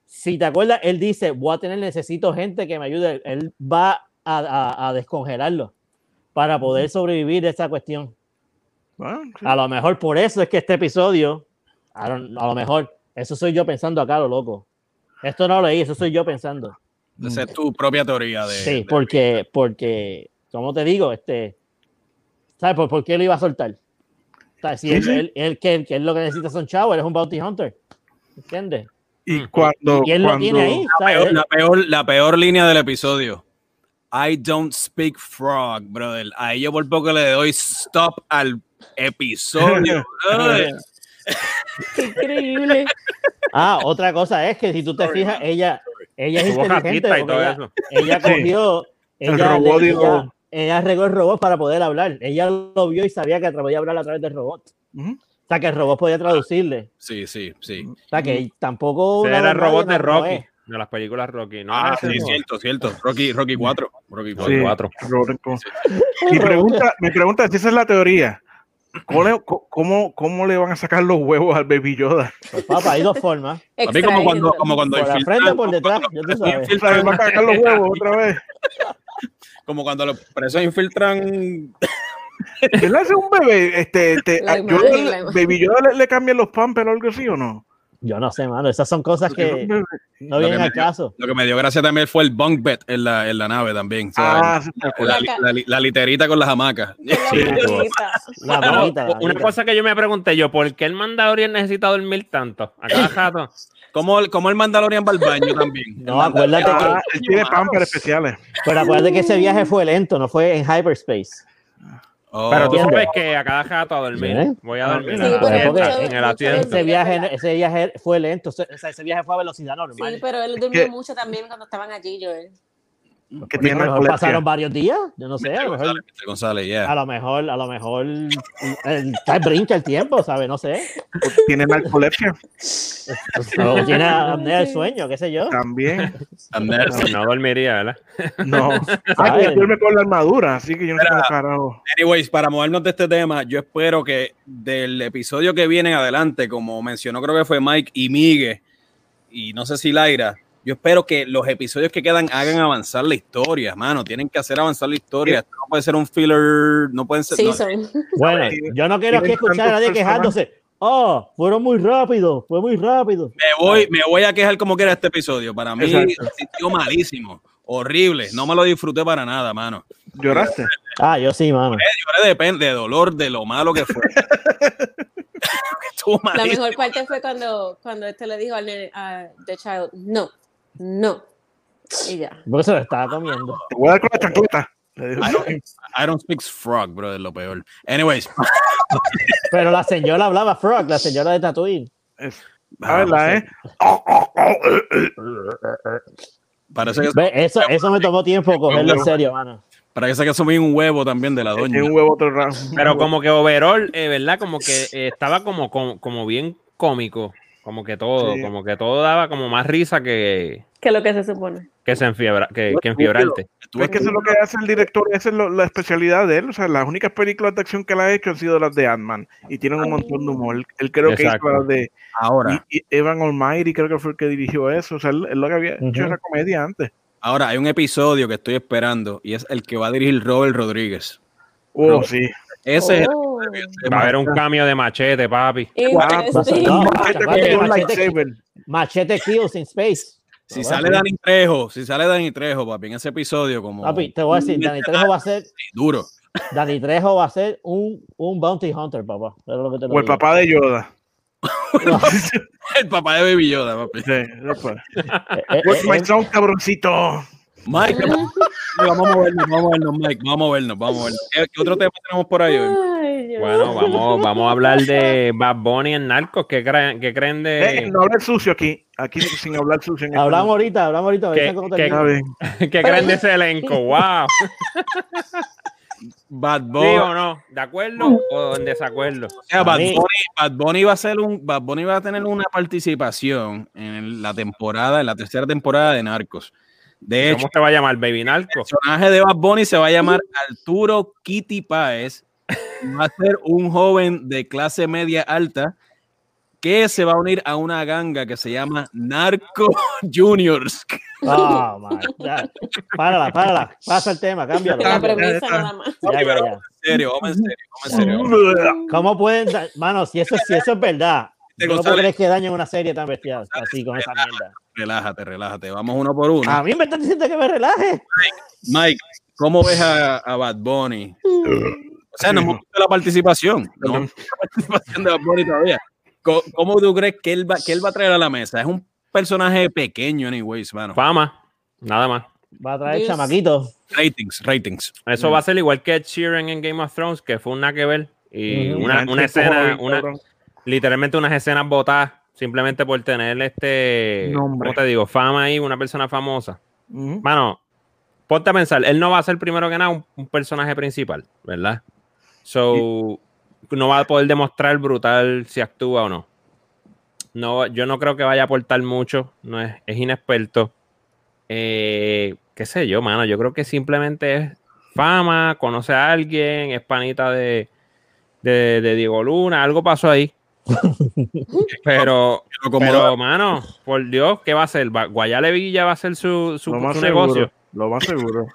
Si te acuerdas, él dice, voy a tener, necesito gente que me ayude. Él va a, a- a descongelarlo para poder sobrevivir esa cuestión. Ah, sí. A lo mejor por eso es que este episodio, a lo, a lo mejor, eso soy yo pensando acá, lo loco. Esto no lo leí, eso soy yo pensando. Esa es tu propia teoría de. Sí, de- porque, porque, como te digo, este, ¿sabes por, por qué lo iba a soltar? ¿Sabes? Si Sí, él, sí. él- él- que, que él lo que necesita son chavos, él es un bounty hunter. ¿Entiendes? Y cuando. Y él lo cuando- tiene ahí. La ¿sabes? peor, la, peor, la peor línea del episodio. I don't speak frog, brother. Ahí yo por poco le doy stop al episodio. (laughs) brother. (laughs) Increíble. Ah, otra cosa es que si tú te fijas, ella, ella es inteligente. y todo ella, eso. ella (laughs) cogió, El ella, robot ella, dijo- ella arregló el robot para poder hablar. Ella lo vio y sabía que podía hablar a través del robot. O sea, que el robot podía traducirle. Sí, sí, sí. O sea, que tampoco. Era el robot de Rocky, ve. De las películas Rocky. No, Ah, sí, no. cierto, cierto. Rocky, Rocky 4. Rocky 4. Sí, Mi pregunta, mi pregunta es si esa es la teoría. ¿Cómo le, cómo, cómo le van a sacar los huevos al Baby Yoda? Pues, papá, hay dos formas. (laughs) A mí como cuando, como cuando Por la infiltran- frente o por detrás, como ya tú cuando (laughs) sabes. Van a sacar los huevos otra vez. (laughs) Como cuando los presos infiltran. ¿Qué le hace un bebé? Este, este, Yoda- imagen. Baby Yoda le, le cambian los pampers o algo así o no? Yo no sé, mano. Esas son cosas que no vienen al caso. Lo que me dio gracia también fue el bunk bed en la, en la nave también. Ah, sí, la, acuerdo. la- la- la literita con las hamacas. (laughs) La la una cosa que yo me pregunté yo, ¿por qué el Mandalorian necesita dormir tanto? A cada (laughs) rato. Como el, como el Mandalorian va al baño también. (laughs) No, acuérdate Ah, que. él tiene pampers especiales. Pero acuérdate que ese viaje fue lento, no fue en hyperspace. Oh, Pero tú sabes que a cada rato a dormir. ¿Eh? Voy a dormir Sí, en, pero en- mucho- en el mucho asiento. Ese viaje, ese viaje fue lento, o sea, ese viaje fue a velocidad Sí, normal. pero él que- durmió mucho también cuando estaban allí, Joel. Que tiene a lo mejor pasaron varios días, yo no sé, a lo mejor, González, Mr. González, yeah. a lo mejor, a lo mejor el, el brinca el tiempo, ¿sabes? No sé. Tiene narcolepsia (laughs) O tiene apnea del sueño, qué sé yo. también. No dormiría, ¿verdad? No. (laughs) Ah, que duerme con la armadura, así que yo no sé carajo. Anyways, para movernos de este tema, yo espero que del episodio que viene en adelante, como mencionó creo que fue Mike y Miguel, y no sé si Laira, yo espero que los episodios que quedan hagan avanzar la historia, mano. Tienen que hacer avanzar la historia. Esto no puede ser un filler, no pueden ser. Sí, no. son. Bueno, (laughs) yo no quiero aquí escuchar a nadie quejándose. Oh, fueron muy rápido, fue muy rápido. Me voy, me voy a quejar como quiera este episodio. Para mí, sintió malísimo, horrible. No me lo disfruté para nada, mano. ¿Lloraste? Ah, yo sí, mano. Lloré depende de dolor, de lo malo que fue. (laughs) La mejor parte fue cuando, cuando este le dijo al nene, The Child, no, no. Y ya. Porque se lo estaba comiendo. Te voy a dar con la chancleta. I don't, I don't speak frog, bro, es lo peor. Anyways, (laughs) Pero la señora hablaba Frog, la señora de Tatooine. Ah, ¿verdad, eh? parece que, Ve, eso, eso me tomó tiempo cogerlo en serio, mano. parece que asumí un huevo también de la doña. Un huevo otro. Pero como que overall, eh, ¿verdad? Como que eh, estaba como, como, como bien cómico. Como que todo, Sí. como que todo daba como más risa que, Que lo que se supone. que, se enfiebra, que, que enfiebrarte. Estuvo Es que eso es lo que hace el director, esa es lo- la especialidad de él. O sea, las únicas películas de acción que él ha hecho han sido las de Ant-Man y tienen un montón de humor. Él, él creo que hizo las de Ahora, y- y Evan Almighty, creo que fue el que dirigió eso. O sea, él, él lo que había hecho era comedia antes. ahora hay un episodio que estoy esperando y es el que va a dirigir Robert Rodríguez. Oh, sí. Ese es Oh. Va a haber un cambio de machete, papi. No, Machete Kills in Space. Si Ah, sale. Dani Trejo, si sale Dani Trejo, papi, en ese episodio como Papi, te voy a decir, Dani Trejo va a ser, (laughs) duro. Dani Trejo va a ser un, un bounty hunter, papá. Es lo que te lo O el papá de Yoda. (laughs) El papá de Baby Yoda, papi. Sí. (laughs) Eh, eh, Where's my eh, son, cabroncito? Mike, vamos a movernos, vamos a movernos, Mike, vamos a movernos, vamos a movernos. ¿Qué, qué otro tema tenemos por ahí hoy? Ay. Bueno, vamos, vamos a hablar de Bad Bunny en Narcos. ¿Qué creen, qué creen Eh, de, no hablar sucio aquí. Aquí sin hablar sucio. En este hablamos ahorita, hablamos ahorita. ¿Qué- qué- (laughs) qué creen de ese elenco? (laughs) ¡Wow! Bad ¿Sí Bunny. o no? ¿De acuerdo o en desacuerdo? O sea, Bad Bunny, Bad Bunny va a ser un, Bad Bunny va a tener una participación en la temporada, en la tercera temporada de Narcos. De hecho, ¿Cómo se va a llamar? ¿Baby el Narco? personaje de Bad Bunny se va a llamar Arturo Kitty Páez. Va a ser un joven de clase media alta que se va a unir a una ganga que se llama Narco (laughs) Juniors. Oh, my God. Párala, párala. Pasa el tema, cámbialo. La premisa nada más. Ya, ya, ya. En serio, vamos en serio, vamos en serio. ¿Cómo pueden dar- Mano, si eso, si eso es verdad, Te yo no creer que dañen una serie tan bestial así con esa mierda. Relájate, relájate. Vamos uno por uno. A mí me están diciendo que me relaje. Mike, ¿cómo ves a, a Bad Bunny? O sea, no hemos visto la participación. No hemos visto la participación de Bad Bunny todavía. ¿Cómo, cómo tú crees que él, va, que él va a traer a la mesa? Es un personaje pequeño, anyways, mano. Fama, nada más. Va a traer Dios. chamaquitos. Ratings, ratings. Eso va a ser igual que Sheeran en Game of Thrones, que fue un nada que ver. Y una, una escena, una, literalmente unas escenas botadas, simplemente por tener este, Nombre. ¿cómo te digo? Fama ahí, una persona famosa. Ujú. Mano, ponte a pensar, él no va a ser primero que nada un, un personaje principal, ¿verdad? So, no va a poder demostrar brutal si actúa o no. No, yo no creo que vaya a aportar mucho, no es, es inexperto. Eh, qué sé yo, mano, yo creo que simplemente es fama, conoce a alguien, es panita de, de, de Diego Luna, algo pasó ahí. (laughs) pero, Pero como pero, mano, por Dios, ¿qué va a hacer? Guayale Villa va a ser su, su, Lo más su seguro. negocio. Lo más seguro.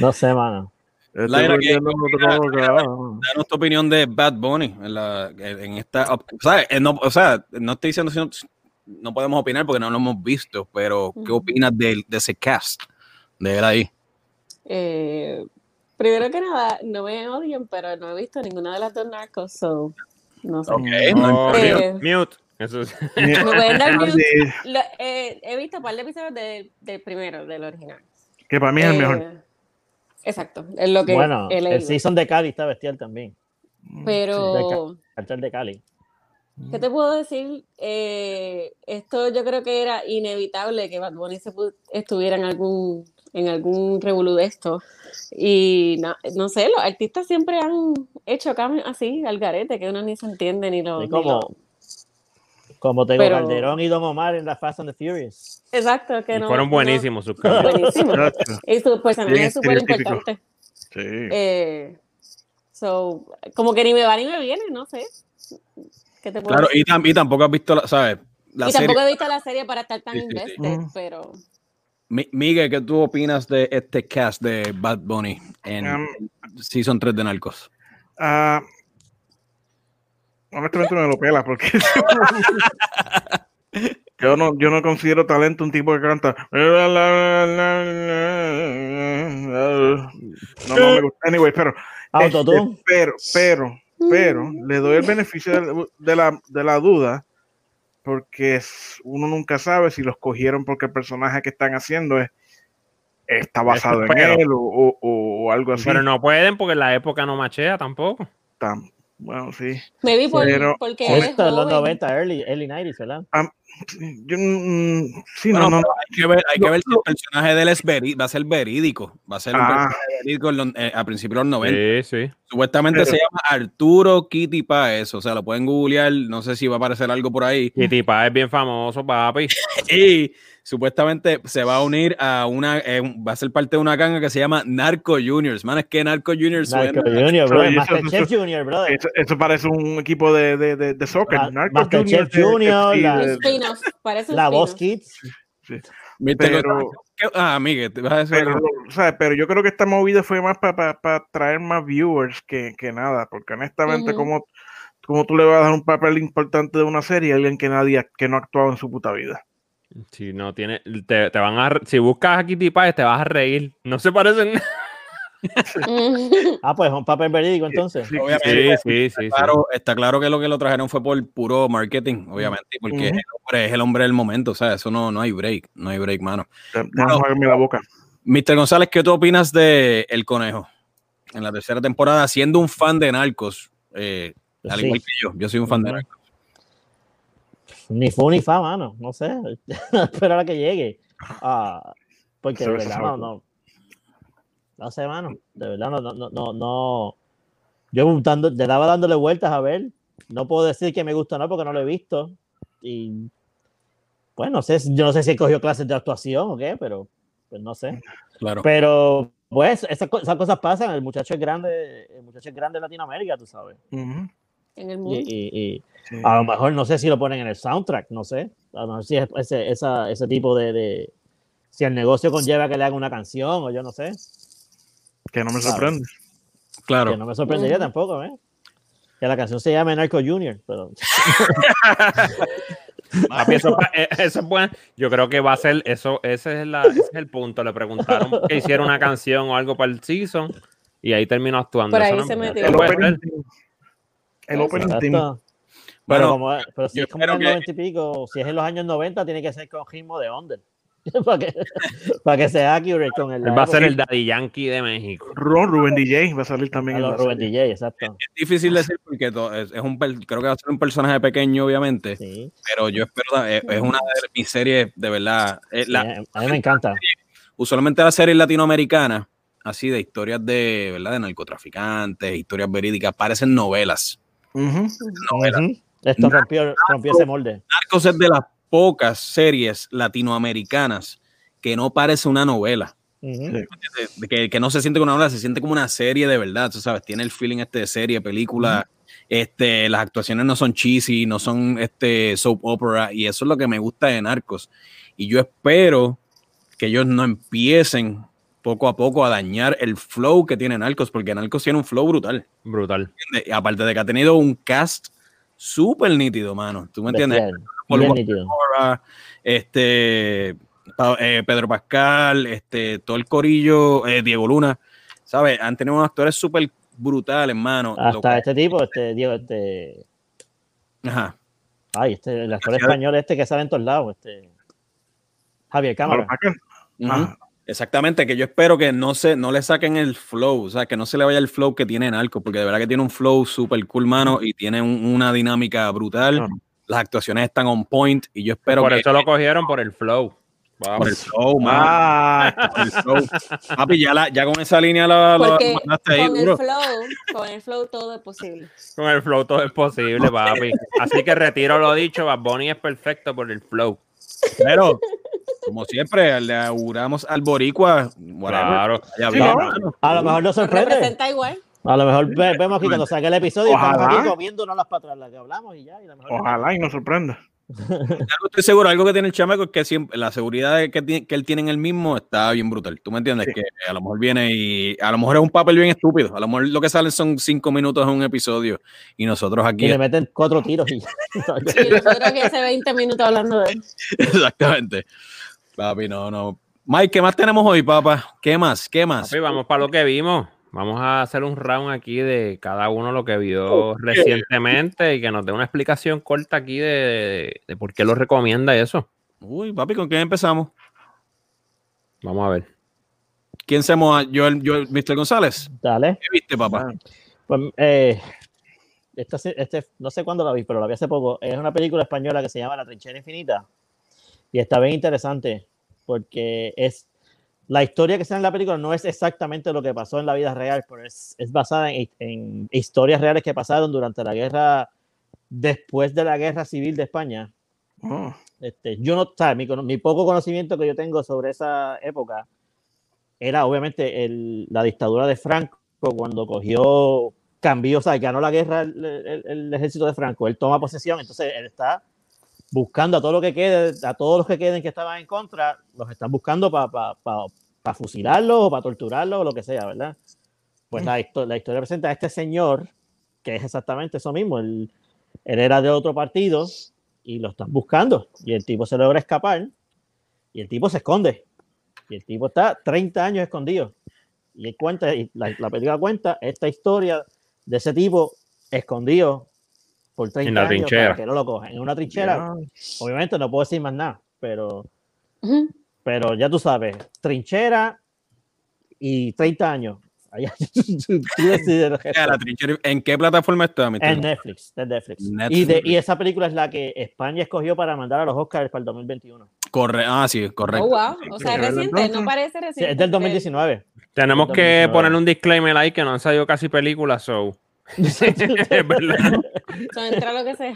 No sé, mano. Laira, ¿qué- perdiendo qué otro opina- que- danos tu opinión de Bad Bunny en, la, en esta. O sea, eh, no, o sea, no estoy diciendo si no, no podemos opinar porque no lo hemos visto, pero ¿qué opinas de, de ese cast? De él ahí. Eh, primero que nada, no me odien, pero no he visto ninguna de las dos narcos, so no sé. Ok, Mm. no Eh, mute. Eso es- (laughs) ¿Me pueden dar mute? Lo- eh, he visto un par de episodios de- del primero, del original. que para mí es el Eh, mejor. Exacto, es lo que Bueno, he el season de Cali está bestial también. Pero, Cartel de Cali. ¿qué te puedo decir? Eh, esto yo creo que era inevitable que Bad Bunny se estuviera en algún, en algún revolú de esto. Y no, no sé, los artistas siempre han hecho cambios así, al garete, que uno ni se entiende ni lo... Como, lo- como tengo Pero- Calderón y Don Omar en la Fast and the Furious. Exacto, que y no... fueron no- buenísimos sus cambios. buenísimos. Y su personaje es súper importante. Sí. Eh, so, como que ni me va ni me viene, no sé. ¿Qué te puedo Claro, decir? y, tam- y tampoco has visto, la, ¿sabes? La y serie. tampoco he visto la serie para estar tan Sí, sí, sí. pero Mi- Miguel, ¿qué tú opinas de este cast de Bad Bunny en Um, Season 3 de Narcos? Ah, honestamente me lo pela porque (laughs) yo no, yo no considero talento un tipo que canta. No, no me gusta. Anyway, pero, este, pero, pero, pero, le doy el beneficio de, de la, de la duda porque uno nunca sabe si los cogieron porque el personaje que están haciendo es, está basado en él o, o- algo así. Pero no pueden porque en la época no machea tampoco. Bueno, sí. me vi por, Pero- porque es Esto en los joven. 90, early, early 90s, ¿verdad? Yo, mm, sí, Bueno, no, no, hay que ver, hay que No, ver si el personaje de él es veri- va a ser verídico. Va a ser un Ah. personaje verídico en los- eh, a principios de los 90. Sí, sí. Supuestamente Pero- se llama Arturo Kitty Páez. O sea, lo pueden googlear. No sé si va a aparecer algo por ahí. Y Tipa es bien famoso, papi. (laughs) Y supuestamente se va a unir a una. eh, va a ser parte de una ganga que se llama Narco Juniors. Man, es que Narco Juniors Narco suena. Junior, bro. Eso- Masterchef Junior, brother. eso, eso parece un equipo de, de, de, de soccer. Ma- Narco Masterchef Junior, sí, la- parece La Voz spin-off. Kids. Mr. Pero- González, ¿qué- Ah, Miguel, te vas a decir pero, o sea, pero yo creo que esta movida fue más para traer más viewers que, que nada, porque honestamente, Ujú. como, como tú le vas a dar un papel importante de una serie a alguien que nadie que no ha actuado en su puta vida? Si no tiene, te, te van a, si buscas a Kitty Páez te vas a reír. No se parecen. (laughs) (laughs) Ah, pues un papel verídico entonces. Sí, Obviamente, Sí, sí, sí. sí. Claro, está claro que lo que lo trajeron fue por puro marketing, obviamente, porque el hombre es el hombre del momento, o sea, eso no, no hay break, no hay break, mano. vas a jugarme la boca. Mr. González, ¿qué tú opinas de El Conejo? En la tercera temporada, siendo un fan de Narcos, eh, al Sí. igual que yo, yo soy un fan de. Narcos. Ni fu ni fa, mano. No sé. (laughs) Espero a que llegue. Ah, porque de verdad no, no. No sé, mano. De verdad no, no, no, no. Yo dando, le daba dándole vueltas a ver. No puedo decir que me gusta o no porque no lo he visto. Y pues no sé, yo no sé si he cogido clases de actuación o qué, pero pues no sé. Claro. Pero pues esas, esas cosas pasan. El muchacho es grande, el muchacho es grande en Latinoamérica, tú sabes. Ujú. En el Y, mundo. y- y Sí. a lo mejor no sé si lo ponen en el soundtrack, no sé. A lo mejor si es ese, esa- ese tipo de, de- Si el negocio conlleva que le hagan una canción o yo no sé. Que no me sorprende. Claro. Que no me sorprendería tampoco, ¿eh? Que la canción se llame Narco Junior, pero (laughs) Papi, eso, pa- eh, eso es bueno. Yo creo que va a ser eso. Ese es, la, ese es el punto. Le preguntaron (laughs) que hiciera una canción o algo para el season y ahí terminó actuando. Por Eso ahí no- se metió. El opening. Exacto. Bueno, pero, como, pero si es como en que- 90 y pico, si es en los años 90, tiene que ser con ritmo de under. (laughs) para, que, para que sea accurate con el. Él va a ser el Daddy Yankee de México. Ron Rubén DJ va a salir también los la Rubén serie. DJ, exacto. es difícil decir porque es, es un creo que va a ser un personaje pequeño, obviamente, Sí, pero yo espero, eh, es una de mis series de verdad. eh, sí, la- a mí me encanta. usualmente las series latinoamericanas, así de historias de, ¿verdad? De narcotraficantes, historias verídicas, parecen novelas. Esto rompió, rompió ese molde. Narcos es de las pocas series latinoamericanas que no parece una novela. Que, que no se siente como una novela, se siente como una serie de verdad, tú sabes, tiene el feeling este de serie, película, este, las actuaciones no son cheesy, no son este soap opera, y eso es lo que me gusta de Narcos. Y yo espero que ellos no empiecen poco a poco a dañar el flow que tiene Narcos, porque Narcos tiene un flow brutal. Brutal. aparte de que ha tenido un cast súper nítido, mano. ¿Tú me entiendes? Bien. Mora, este, eh, Pedro Pascal, este, todo el corillo, eh, Diego Luna, ¿sabes? Han tenido unos actores súper brutales. Lo Hasta este tipo, este Diego, este. Ajá. Ay, este, el actor español este que sale en todos lados, este. Javier Cámara. Ah. Exactamente, que yo espero que no se, no le saquen el flow, o sea, que no se le vaya el flow que tiene Narco, porque de verdad que tiene un flow súper cool, mano, y tiene un- una dinámica brutal. Claro. Las actuaciones están on point, y yo espero por que eso lo cogieron por el flow. Vamos. por el flow, mano. Ah, por el flow. Papi, ya, la- ya con esa línea la, la mandaste ahí, con duro. el flow, con el flow todo es posible. Con el flow todo es posible, papi. Así que retiro lo dicho, Bad Bunny es perfecto por el flow. Pero, como siempre, le auguramos al Boricua. whatever, Claro. no. A lo mejor nos Nos sorprende. representa igual. A lo mejor ve- vemos aquí cuando saque el episodio, estamos Ojalá. aquí comiéndonos las patas, las que hablamos y ya. Y ojalá y nos sorprenda. Algo estoy seguro, algo que tiene el chamaco es que siempre, la seguridad que, tiene- que él tiene en el mismo está bien brutal. ¿Tú me entiendes? Sí. Que a lo mejor viene y a lo mejor es un papel bien estúpido. A lo mejor lo que salen son cinco minutos en un episodio y nosotros Y aquí. le meten cuatro tiros y ya. (laughs) Y nosotros que hace 20 minutos hablando de él. Exactamente. Papi, no, no. Mike, ¿qué más tenemos hoy, papá? ¿Qué más? ¿Qué más? Papi, vamos para lo que vimos. Vamos a hacer un round aquí de cada uno lo que vio recientemente y que nos dé una explicación corta aquí de, de- de por qué lo recomienda eso. Uy, papi, ¿con quién empezamos? Vamos a ver. ¿Quién se moja? Yo, yo, Mr. González. Dale. ¿Qué viste, papá? Pues, eh, esta este, no sé cuándo la vi, pero la vi hace poco. Es una película española que se llama La Trinchera Infinita. Y está bien interesante porque es la historia que está en la película no es exactamente lo que pasó en la vida real, pero es, es basada en, en historias reales que pasaron durante la guerra, después de la guerra civil de España. Oh, Este, yo no, ¿sabes? Mi, mi poco conocimiento que yo tengo sobre esa época era obviamente el- la dictadura de Franco cuando cogió, cambió, o sea, ganó la guerra el, el- el ejército de Franco, él toma posesión, entonces él está buscando a todo lo que quede, a todos los que queden que estaban en contra, los están buscando para fusilarlos o para torturarlos o lo que sea, ¿verdad? Pues la, histo- la historia presenta a este señor, que es exactamente eso mismo, él, él era de otro partido, y lo están buscando. Y el tipo se logra escapar y el tipo se esconde. Y el tipo está 30 años escondido. Y él cuenta, y la, la película cuenta esta historia de ese tipo escondido por 30 En la años trinchera. para que no lo cojan. En una trinchera, obviamente no puedo decir más nada, pero, Ujú. pero ya tú sabes, trinchera y 30 años. Allá, (laughs) tú la trinchera- ¿En qué plataforma está, Mr. En Netflix, en Netflix. Y, Netflix. de, y esa película es la que España escogió para mandar a los Oscars para el 2021. Corre ah, sí, correcto. Oh, wow. O sea, es reciente, no parece Sí, reciente. es del 2019. Tenemos que 2019. ponerle un disclaimer ahí que no han salido casi películas, so. (laughs) es verdad. So, entra lo que sea.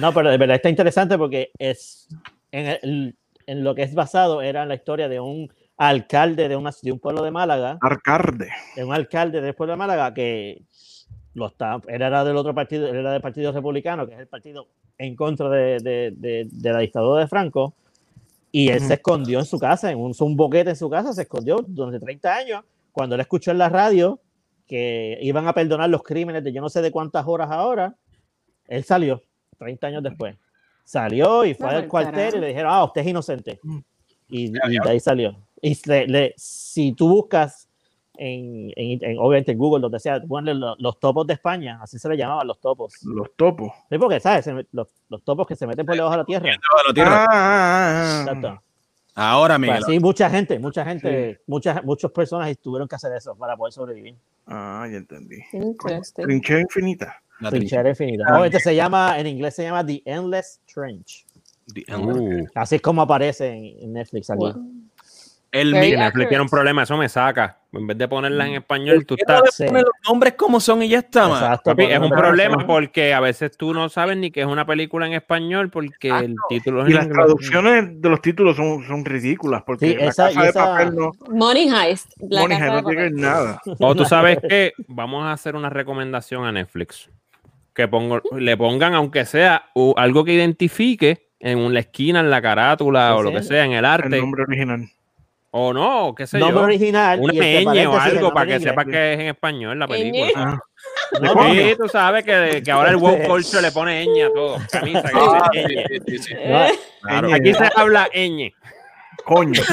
No, pero de verdad está interesante porque es en, el- en lo que es basado era en la historia de un alcalde de, una, de un pueblo de Málaga, Arcarde. de un alcalde del pueblo de Málaga que lo está, él era del otro partido, él era del Partido Republicano, que es el partido en contra de, de- de- de la dictadura de Franco, y él se escondió en su casa, en un, un boquete en su casa, se escondió durante 30 años, cuando él escuchó en la radio que iban a perdonar los crímenes de yo no sé de cuántas horas ahora, él salió 30 años después. Salió y fue No, al el cuartel y le dijeron, ah, usted es inocente. Mm. Y, y de ahí salió. Y le- le- si tú buscas en, en, en- obviamente en Google, donde sea, ponle lo- los topos de España, así se le llamaban los topos. Los topos. Sí, porque, ¿sabes? Los, los topos que se meten por debajo de la tierra. Lo tiro. Ah, ah, ah, ah. Exacto. Ahora, Pues Miguel. así mucha gente, mucha gente, muchas, muchas personas tuvieron que hacer eso para poder sobrevivir. Ah, ya entendí. Trinchera infinita. la Trinchera infinita. Ah. Obviamente se llama, en inglés se llama The Endless Trench. trinchera. Uh, Así es como aparece en, en Netflix aquí. Wow. El mío. Netflix accurate. tiene un problema, eso me saca. En vez de ponerlas en español, tú ¿Por qué no estás. le ponen los nombres como son y ya está, man? Exacto. Papi, es un problema porque a veces tú no sabes ni que es una película en español porque el título es Y en las inglés. traducciones de los títulos son, son ridículas porque Sí, la esa- casa de esa- papel no, Money Heist. La Money casa Heist no tiene nada. (laughs) O tú sabes que vamos a hacer una recomendación a Netflix. Que pongo, le pongan, aunque sea algo que identifique en la esquina, en la carátula o lo que Sí. sea, en el El arte. nombre original. O no, qué sé Nombre yo. original. Una ñ o algo nombre para que en sepa inglés. que es en español la película. Ah, Sí, tú sabes que, que ahora el woke (laughs) culture le pone ñ a todo. Camisa que Ah, dice ñ. Ñ. Aquí se habla ñ. coño. (laughs)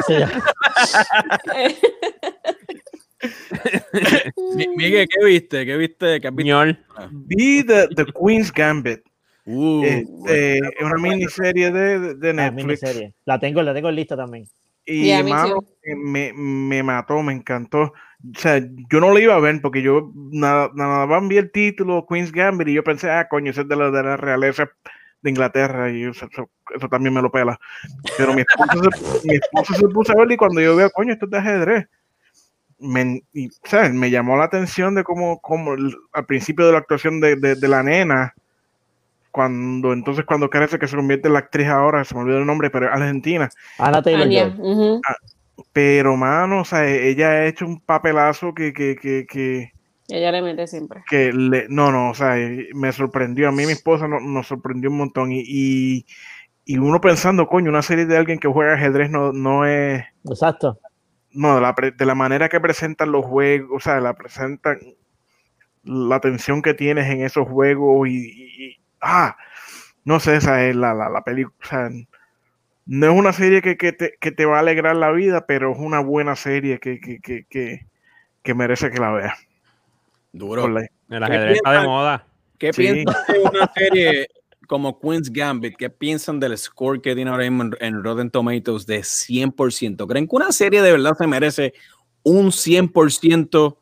Miguel, ¿qué viste? ¿Qué viste? ¿Qué has visto? Ñol. Vi The, The Queen's Gambit. Uh, Este, es una miniserie de, de Netflix. miniserie. La tengo, la tengo en lista también. Y Yeah, me mano, too. me, me mató, me encantó. O sea, yo no lo iba a ver porque yo nada, nada más vi el título Queen's Gambit y yo pensé, ah, coño, ese es de la, de la realeza de Inglaterra y eso, eso- eso también me lo pela. Pero mi esposa, se, mi esposa se puso a ver y cuando yo veo, coño, esto es de ajedrez. Me, y, ¿sabes? me llamó la atención de cómo, cómo al principio de la actuación de, de- de la nena, cuando entonces cuando crece que se convierte en la actriz ahora, se me olvidó el nombre, pero es argentina. Ana Taylor Joy. ujú. Pero, mano, o sea, ella ha hecho un papelazo que, que, que, que, Ella le mete siempre. que le, no, no, o sea, eh, me sorprendió. A mí, mi esposa no- nos sorprendió un montón. Y, y, y uno pensando, coño, una serie de alguien que juega ajedrez no, no es, Exacto. no, de la, pre- de la manera que presentan los juegos, o sea, la presentan, la tensión que tienes en esos juegos y- ah, no sé, esa es la, la, la película, o sea, no es una serie que, que te, que te va a alegrar la vida, pero es una buena serie que, que, que, que, que merece que la veas. duro. La- El ajedrez está de moda. ¿Qué Sí. piensan de una serie como Queen's Gambit? ¿Qué piensan del score que tiene ahora mismo en, en Rotten Tomatoes de 100%? ¿Creen que una serie de verdad se merece un 100%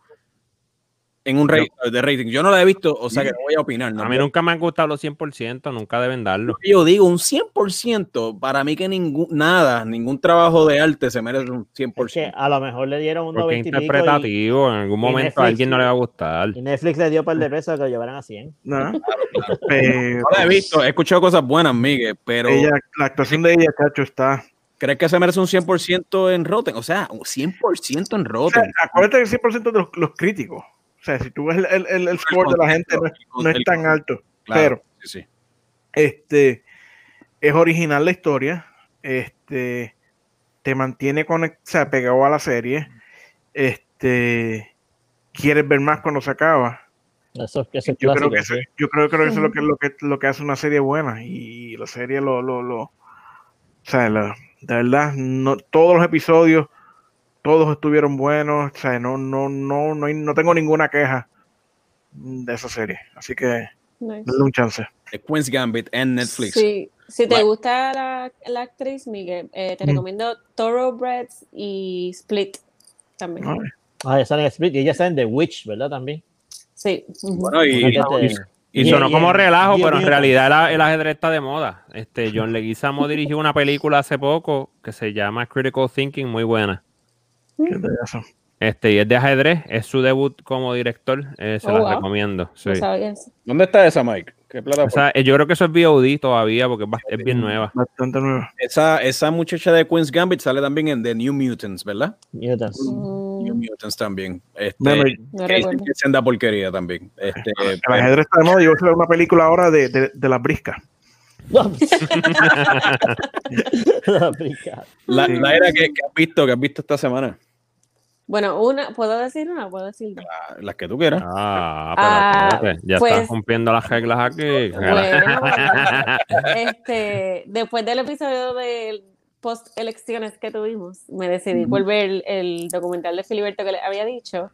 en un rate, de rating? Yo no la he visto, o sea que no voy a opinar. ¿no? A mí nunca me han gustado los 100%, nunca deben darlo. Yo digo un 100%, para mí que ningún, nada, ningún trabajo de arte se merece un Es que 100%. a lo mejor le dieron un Porque 90 es y pico y, interpretativo, en algún momento Netflix, a alguien no le va a gustar. y Netflix le dio un par de pesos que lo llevaran a 100. ¿no? Pero (laughs) No la he visto, he escuchado cosas buenas, Miguel, pero ella, la actuación de ella, cacho, está. ¿crees que se merece un 100% en Rotten? O sea, un 100% en O sea, Rotten. acuérdate que el 100% de los, los críticos. O sea, si tú ves el, el, el- el score de la gente, no es, no es tan alto. Claro, Pero sí, sí. este es original la historia. Este te mantiene conect- o sea, pegado a la serie. Este quieres ver más cuando se acaba. Eso, eso es Yo creo que eso, yo creo, creo que eso es lo que, lo que lo que hace una serie buena. Y la serie lo, lo, lo o sea, la- de verdad, no, todos los episodios, todos estuvieron buenos. O sea, no, no, no, no, no tengo ninguna queja de esa serie. Así que Nice. denle un chance. The Queen's Gambit en Netflix. Sí, si te gusta la, la actriz, Miguel, eh, te Mm. recomiendo Thoroughbreds y Split también. Ah, ella sale en Split y ella en The Witch, ¿verdad? También. Sí. Bueno, y, Y Y- sonó como relajo, pero en realidad la- el ajedrez está de moda. Este, John Leguizamo dirigió una película hace poco que se llama Critical Thinking, muy buena. Qué pedazo. Este, y es de ajedrez, es su debut como director, eh, se Oh, la wow. recomiendo. sí. No. ¿Dónde está esa, Mike? ¿Qué O plataforma? sea, eh, yo creo que eso es VOD todavía porque es, bien nueva. Bastante nueva. Esa, esa muchacha de Queen's Gambit sale también en The New Mutants, ¿verdad? Mutants. Mm, New Mutants también. Este, Bueno, no que senda porquería también. Este, El ajedrez está de moda. Yo voy a hacer una película ahora de, de, de las briscas. (laughs) La, Sí. la era que, que has visto, que has visto esta semana. Bueno, una, ¿puedo decir una? ¿Puedo decir dos? Ah, Las que tú quieras. Ah, pero Ah, espérate, ya pues- estás rompiendo las reglas aquí. Bueno, (laughs) este, después del episodio de post elecciones que tuvimos, me decidí por ver el, el documental de Filiberto que le había dicho.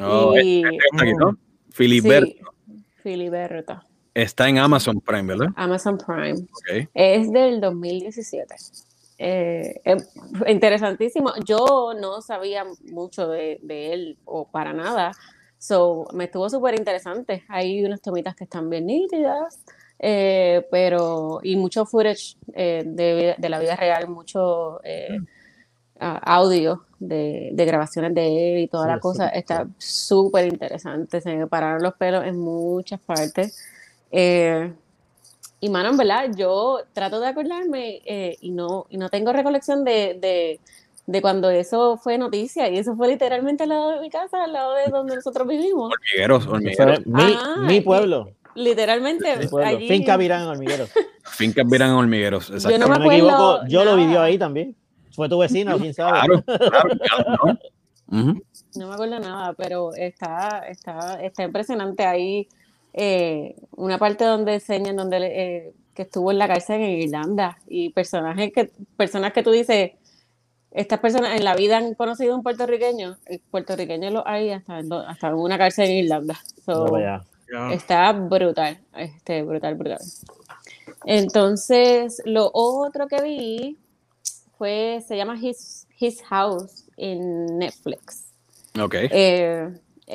Oh, y, este está aquí, ¿no? Filiberto. sí, Filiberto, Está en Amazon Prime, ¿verdad? Amazon Prime. Ok. Es del 2017. Eh, es interesantísimo. Yo no sabía mucho de, de él o para nada. So, me estuvo súper interesante. Hay unas tomitas que están bien nítidas, eh, pero y mucho footage eh, de, de la vida real, mucho eh, ah, audio de, de grabaciones de él y toda Sí, la cosa. Está súper interesante. Se me pararon los pelos en muchas partes. Eh, y mano, en verdad, yo trato de acordarme eh, y, no, y no tengo recolección de, de, de cuando eso fue noticia. Y eso fue literalmente al lado de mi casa, al lado de donde nosotros vivimos. Hormigueros, hormigueros. mi, Ah, mi pueblo. Literalmente, mi pueblo. allí. Finca Virán en Hormiguero. Fincas Virán hormigueros. Yo Exacto. no Si me no me acuerdo equivoco, yo lo nada. vivió ahí también. Fue tu vecino, quién sabe. Claro, claro, claro, ¿no? (laughs) Ujú. No me acuerdo nada, pero está, está, está impresionante ahí. Eh, una parte donde enseñan donde eh, que estuvo en la cárcel en Irlanda y personajes que, personas que tú dices, estas personas en la vida han conocido un puertorriqueño, el puertorriqueño lo hay hasta, en hasta en una cárcel en Irlanda. So, No. Está brutal, este, brutal, brutal. Entonces, lo otro que vi fue, se llama His, His House en Netflix. Ok. Eh,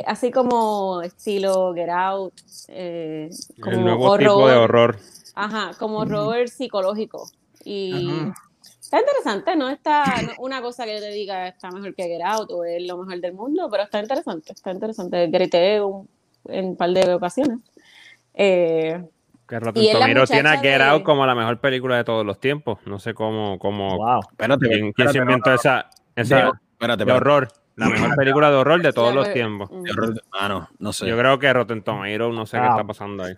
así como estilo Get Out, eh, como El nuevo tipo de horror. Ajá, como horror psicológico. Y Ajá. está interesante, no está no- una cosa que yo te diga está mejor que Get Out o es lo mejor del mundo, pero está interesante, está interesante. Grité un- en un par de ocasiones. Eh, Que Rotten Tomatoes tiene a Get de- Out como la mejor película de todos los tiempos. No sé cómo, cómo Wow. Espérate, quién, quién espérate, se inventó esa, esa Digo, espérate, de espérate. horror. La mejor película de horror de todos la- los tiempos. De horror- Ah, no, no sé. Yo creo que Rotten Tomatoes, no sé qué Ah. está pasando ahí.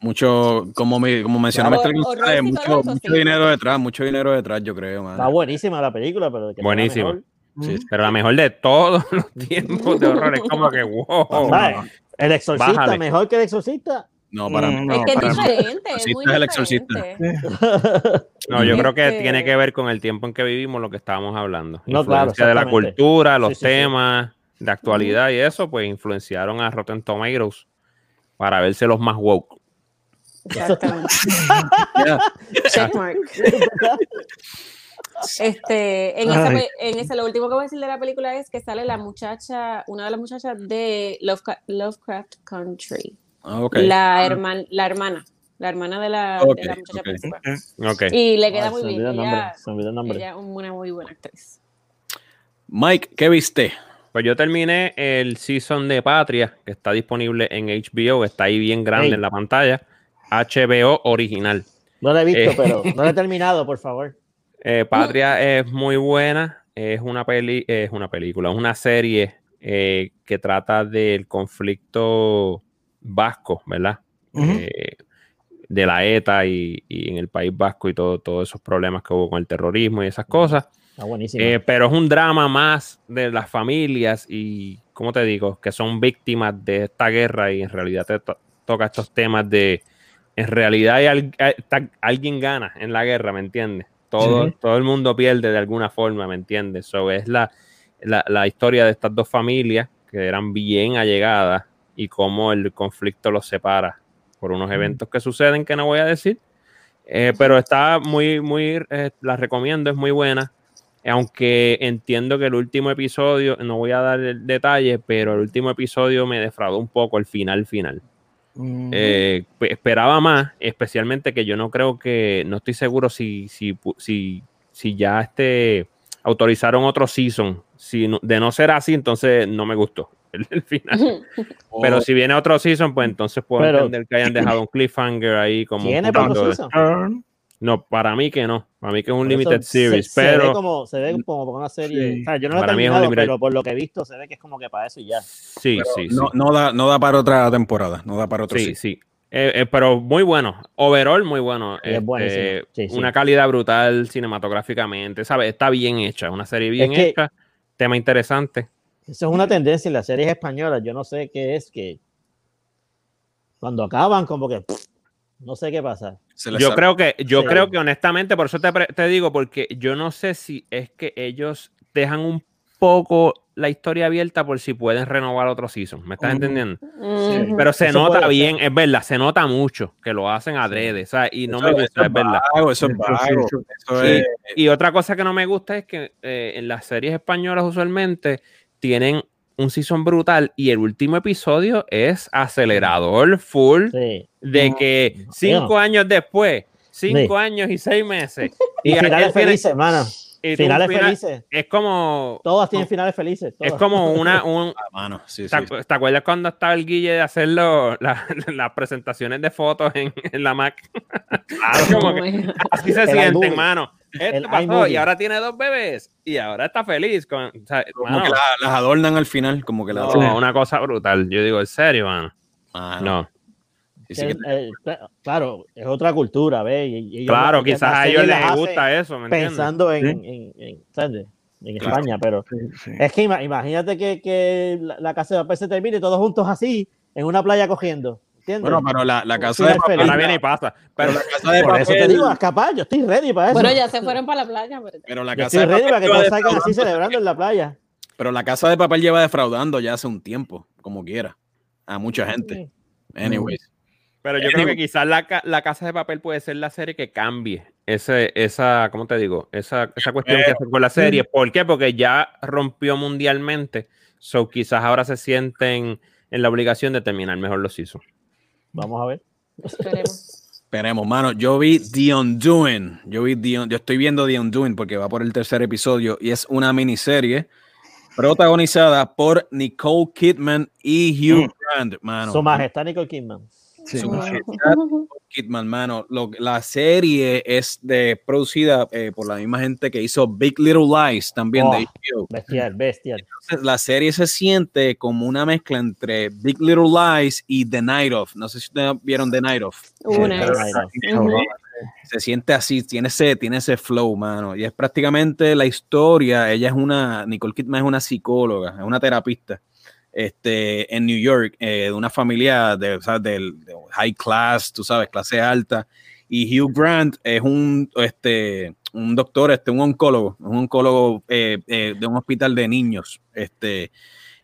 Mucho, como, me, como mencionaba Claro. González, mucho, mucho dinero detrás, mucho dinero detrás, yo creo, man. Está buenísima la película, pero de que sea la Buenísima. mejor. Sí, Pero la mejor de todos (laughs) los tiempos de horror es como que (laughs) wow. ¿Sabes? El exorcista, Bájale. mejor que el exorcista. No, para mí. Mm, Es no, que es para mí. diferente, es muy es el exorcista. diferente. (laughs) No, yo creo que Este- tiene que ver con el tiempo en que vivimos, lo que estábamos hablando. No, Influencia claro, de la cultura, los Sí, sí, sí. temas de actualidad y eso, pues influenciaron a Rotten Tomatoes para verse los más woke. Exactamente. (laughs) Checkmark. Este, en, esa, en ese, lo último que voy a decir de la película es que sale la muchacha, una de las muchachas de Lovecraft, Lovecraft Country, Ah, ok. la, herman, la hermana, la hermana de la, Ok, de la muchacha principal. Y le queda Ay, muy se bien. el nombre, Ella, se olvidó el nombre. ella es una muy buena actriz. Mike, ¿qué viste? Pues yo terminé el season de Patria, que está disponible en HBO, que está ahí bien grande en la pantalla. HBO original. No la he visto, Eh. pero no la he (laughs) terminado, por favor. Eh, Patria es muy buena. Es una peli, es una película, es una serie eh, que trata del conflicto vasco, ¿verdad? Eh, de la ETA y, y en el País Vasco y todo, todos esos problemas que hubo con el terrorismo y esas cosas. Está. Eh, pero es un drama más de las familias y, ¿cómo te digo? Que son víctimas de esta guerra y en realidad te to- toca estos temas de, en realidad hay al- hay- ta- alguien gana en la guerra, ¿me entiendes? Todo, Sí. todo el mundo pierde de alguna forma, ¿me entiendes? So, es la, la, la historia de estas dos familias que eran bien allegadas y cómo el conflicto los separa por unos eventos que suceden que no voy a decir. Eh, pero está muy, muy, eh, la recomiendo, es muy buena. Aunque entiendo que el último episodio, no voy a dar el detalle, pero el último episodio me defraudó un poco el final final. Mm. Eh, pe- esperaba más, especialmente que yo no creo que, no estoy seguro si, si, si, si ya este, autorizaron otro season. Si no- de no ser así, entonces no me gustó (laughs) el, el final. (laughs) Pero si viene otro season, pues entonces puedo Pero- entender que hayan dejado un cliffhanger ahí como ¿Tiene para otro season? Turn. No, para mí que no. Para mí que es un limited se- series, se, ve pero como, se ve como una serie. Sí. O sea, yo no la he Para mí es un terminado, limited- pero por lo que he visto se ve que es como que para eso y ya. sí, pero sí, sí. no, no da, no da para otra temporada, no da para otro Sí, season. sí. Eh, eh, pero muy bueno. Overall, muy bueno. Es Este, buenísimo. Sí, sí. Una calidad brutal cinematográficamente. ¿Sabes? Está bien hecha. Una serie bien Es que- hecha. Tema interesante. Eso es una tendencia en las series españolas. Yo no sé qué es que cuando acaban, como que pff, no sé qué pasa. Yo creo que, yo Sí. creo que honestamente, por eso te, te digo, porque yo no sé si es que ellos dejan un poco la historia abierta por si pueden renovar otro season. ¿Me estás Ujú. entendiendo? Ujú. Pero se Eso nota bien, es verdad, se nota mucho que lo hacen adrede, ¿sabes? Y no Eso- me eso gusta, es verdad. vago, eso es vago. Eso es- Y otra cosa que no me gusta es que eh, en las series españolas usualmente tienen un season brutal y el último episodio es acelerador full Sí. de No, que no. cinco años después, cinco años y seis meses. Y finales felices, hermano. Finales final- felices. es como Todas tienen finales felices. es como una (laughs) un, Ah, mano, sí. ¿Te, acu- te acuerdas cuando estaba el Guille de hacer lo- la- (laughs) las presentaciones de fotos en, en la Mac? (laughs) Como Oh que así se El siente, iMovie. hermano. Esto El pasó y ahora tiene dos bebés y ahora está feliz. Con, o sea, Como mano, que la- las adornan al final, como que la no, una cosa brutal. Yo digo, ¿en serio, mano? Ah, No. Sí, sí Que, eh, cla- claro, es otra cultura, ¿ves? Y- y ellos Claro, las- quizás a ellos les gusta eso, ¿me entiendes? Pensando en, Sí. en, en- ¿sabes? en Claro. España, pero es que ima- imagínate que, que la, la casa de papel se termine todos juntos así, en una playa cogiendo. ¿Entiendes? Bueno, pero la, la casa de papel. Ahora viene y pasa. Pero la casa de Por eso te papel. digo, a escapar, yo estoy ready para eso. Bueno, ya se fueron para la playa. Pero... Pero la yo casa estoy de ready papel para que salgan así defraudando- celebrando en la playa. Pero la casa de papel lleva defraudando ya hace un tiempo, como quiera, a mucha gente. Anyways. Pero yo creo que quizás la, la Casa de Papel puede ser la serie que cambie ese, esa, ¿cómo te digo? Esa, esa cuestión que Pero- hacen con la serie. ¿Por qué? Porque ya rompió mundialmente. So quizás ahora se sienten en la obligación de terminar mejor los seasons. Vamos a ver. Esperemos. Esperemos, mano. Yo vi The Undoing. Yo vi The Un- yo estoy viendo The Undoing porque va por el tercer episodio y es una miniserie protagonizada por Nicole Kidman y Hugh Grant, mano. Su majestad Nicole Kidman. Sí. Kidman, mano. Lo- la serie es de, producida eh, por la misma gente que hizo Big Little Lies también de Oh. HBO. Bestial, bestial. Entonces, la serie se siente como una mezcla entre Big Little Lies y The Night Of. No sé si ustedes vieron The Night Of. Una no, Ujú. Se siente así, tiene ese, tiene ese flow, mano. Y es prácticamente la historia. Ella es una, Nicole Kidman es una psicóloga, es una terapista. Este, en New York, eh, de una familia de, sea, del de high class, tú sabes, clase alta. Y Hugh Grant es un, este, un doctor, este, un oncólogo, un oncólogo eh, eh, de un hospital de niños. Este,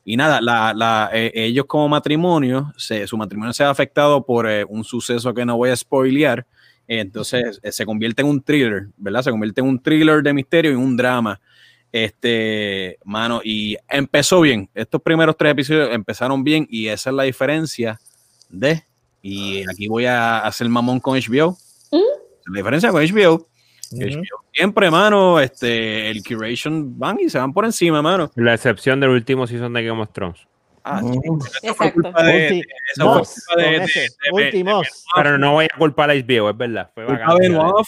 y nada, la, la, eh, ellos como matrimonio, se- su matrimonio se ha afectado por eh, un suceso que no voy a spoilear. Entonces eh, se convierte en un thriller, ¿verdad? Se convierte en un thriller de misterio y un drama. Este, mano, y empezó bien. Estos primeros tres episodios empezaron bien y esa es la diferencia de, y aquí voy a hacer mamón con HBO. ¿Mm? La diferencia con HBO, Ujú. HBO siempre, mano, este, el curation van y se van por encima, mano. La excepción del último season de Game of Thrones. Ah, Exacto. Ultimos. Pero no voy a culpar a HBO, es verdad. Fue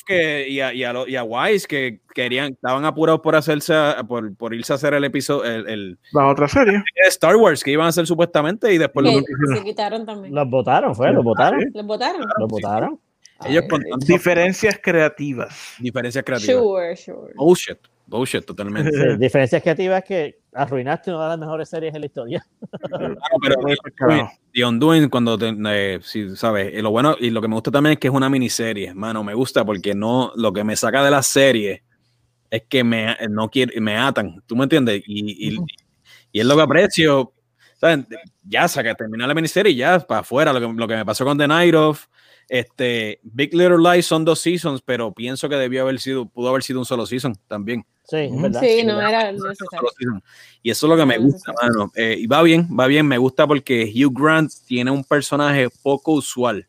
que, y, a, y, a, y a Wise que querían, estaban apurados por hacerse, por, por irse a hacer el episodio, el, el- La otra serie. de Star Wars que iban a hacer supuestamente y después lo Que se quitaron también. Los votaron, fue, los votaron. ¿Los votaron? Los votaron. ellos Ay, con tantas Diferencias creativas. diferencias creativas. Sure, sure. Bullshit, bullshit totalmente. Sí, (laughs) diferencias creativas es que arruinaste una de las mejores series en la historia. Claro, pero. The Undoing, cuando te, eh, sí, sabes, y lo bueno y lo que me gusta también es que es una miniserie, mano, me gusta porque no, lo que me saca de la serie es que me, no quiere, me atan, ¿tú me entiendes? Y, y, y es lo que aprecio, ¿saben? Ya saca, terminar la miniserie y ya para afuera, lo que, lo que me pasó con The Night Of, este, Big Little Lies son dos seasons, pero pienso que debió haber sido, pudo haber sido un solo season también. Sí, es verdad. Sí, no era necesario. Y eso es lo que me No, gusta, necesario. mano. Eh, y va bien, va bien, me gusta porque Hugh Grant tiene un personaje poco usual.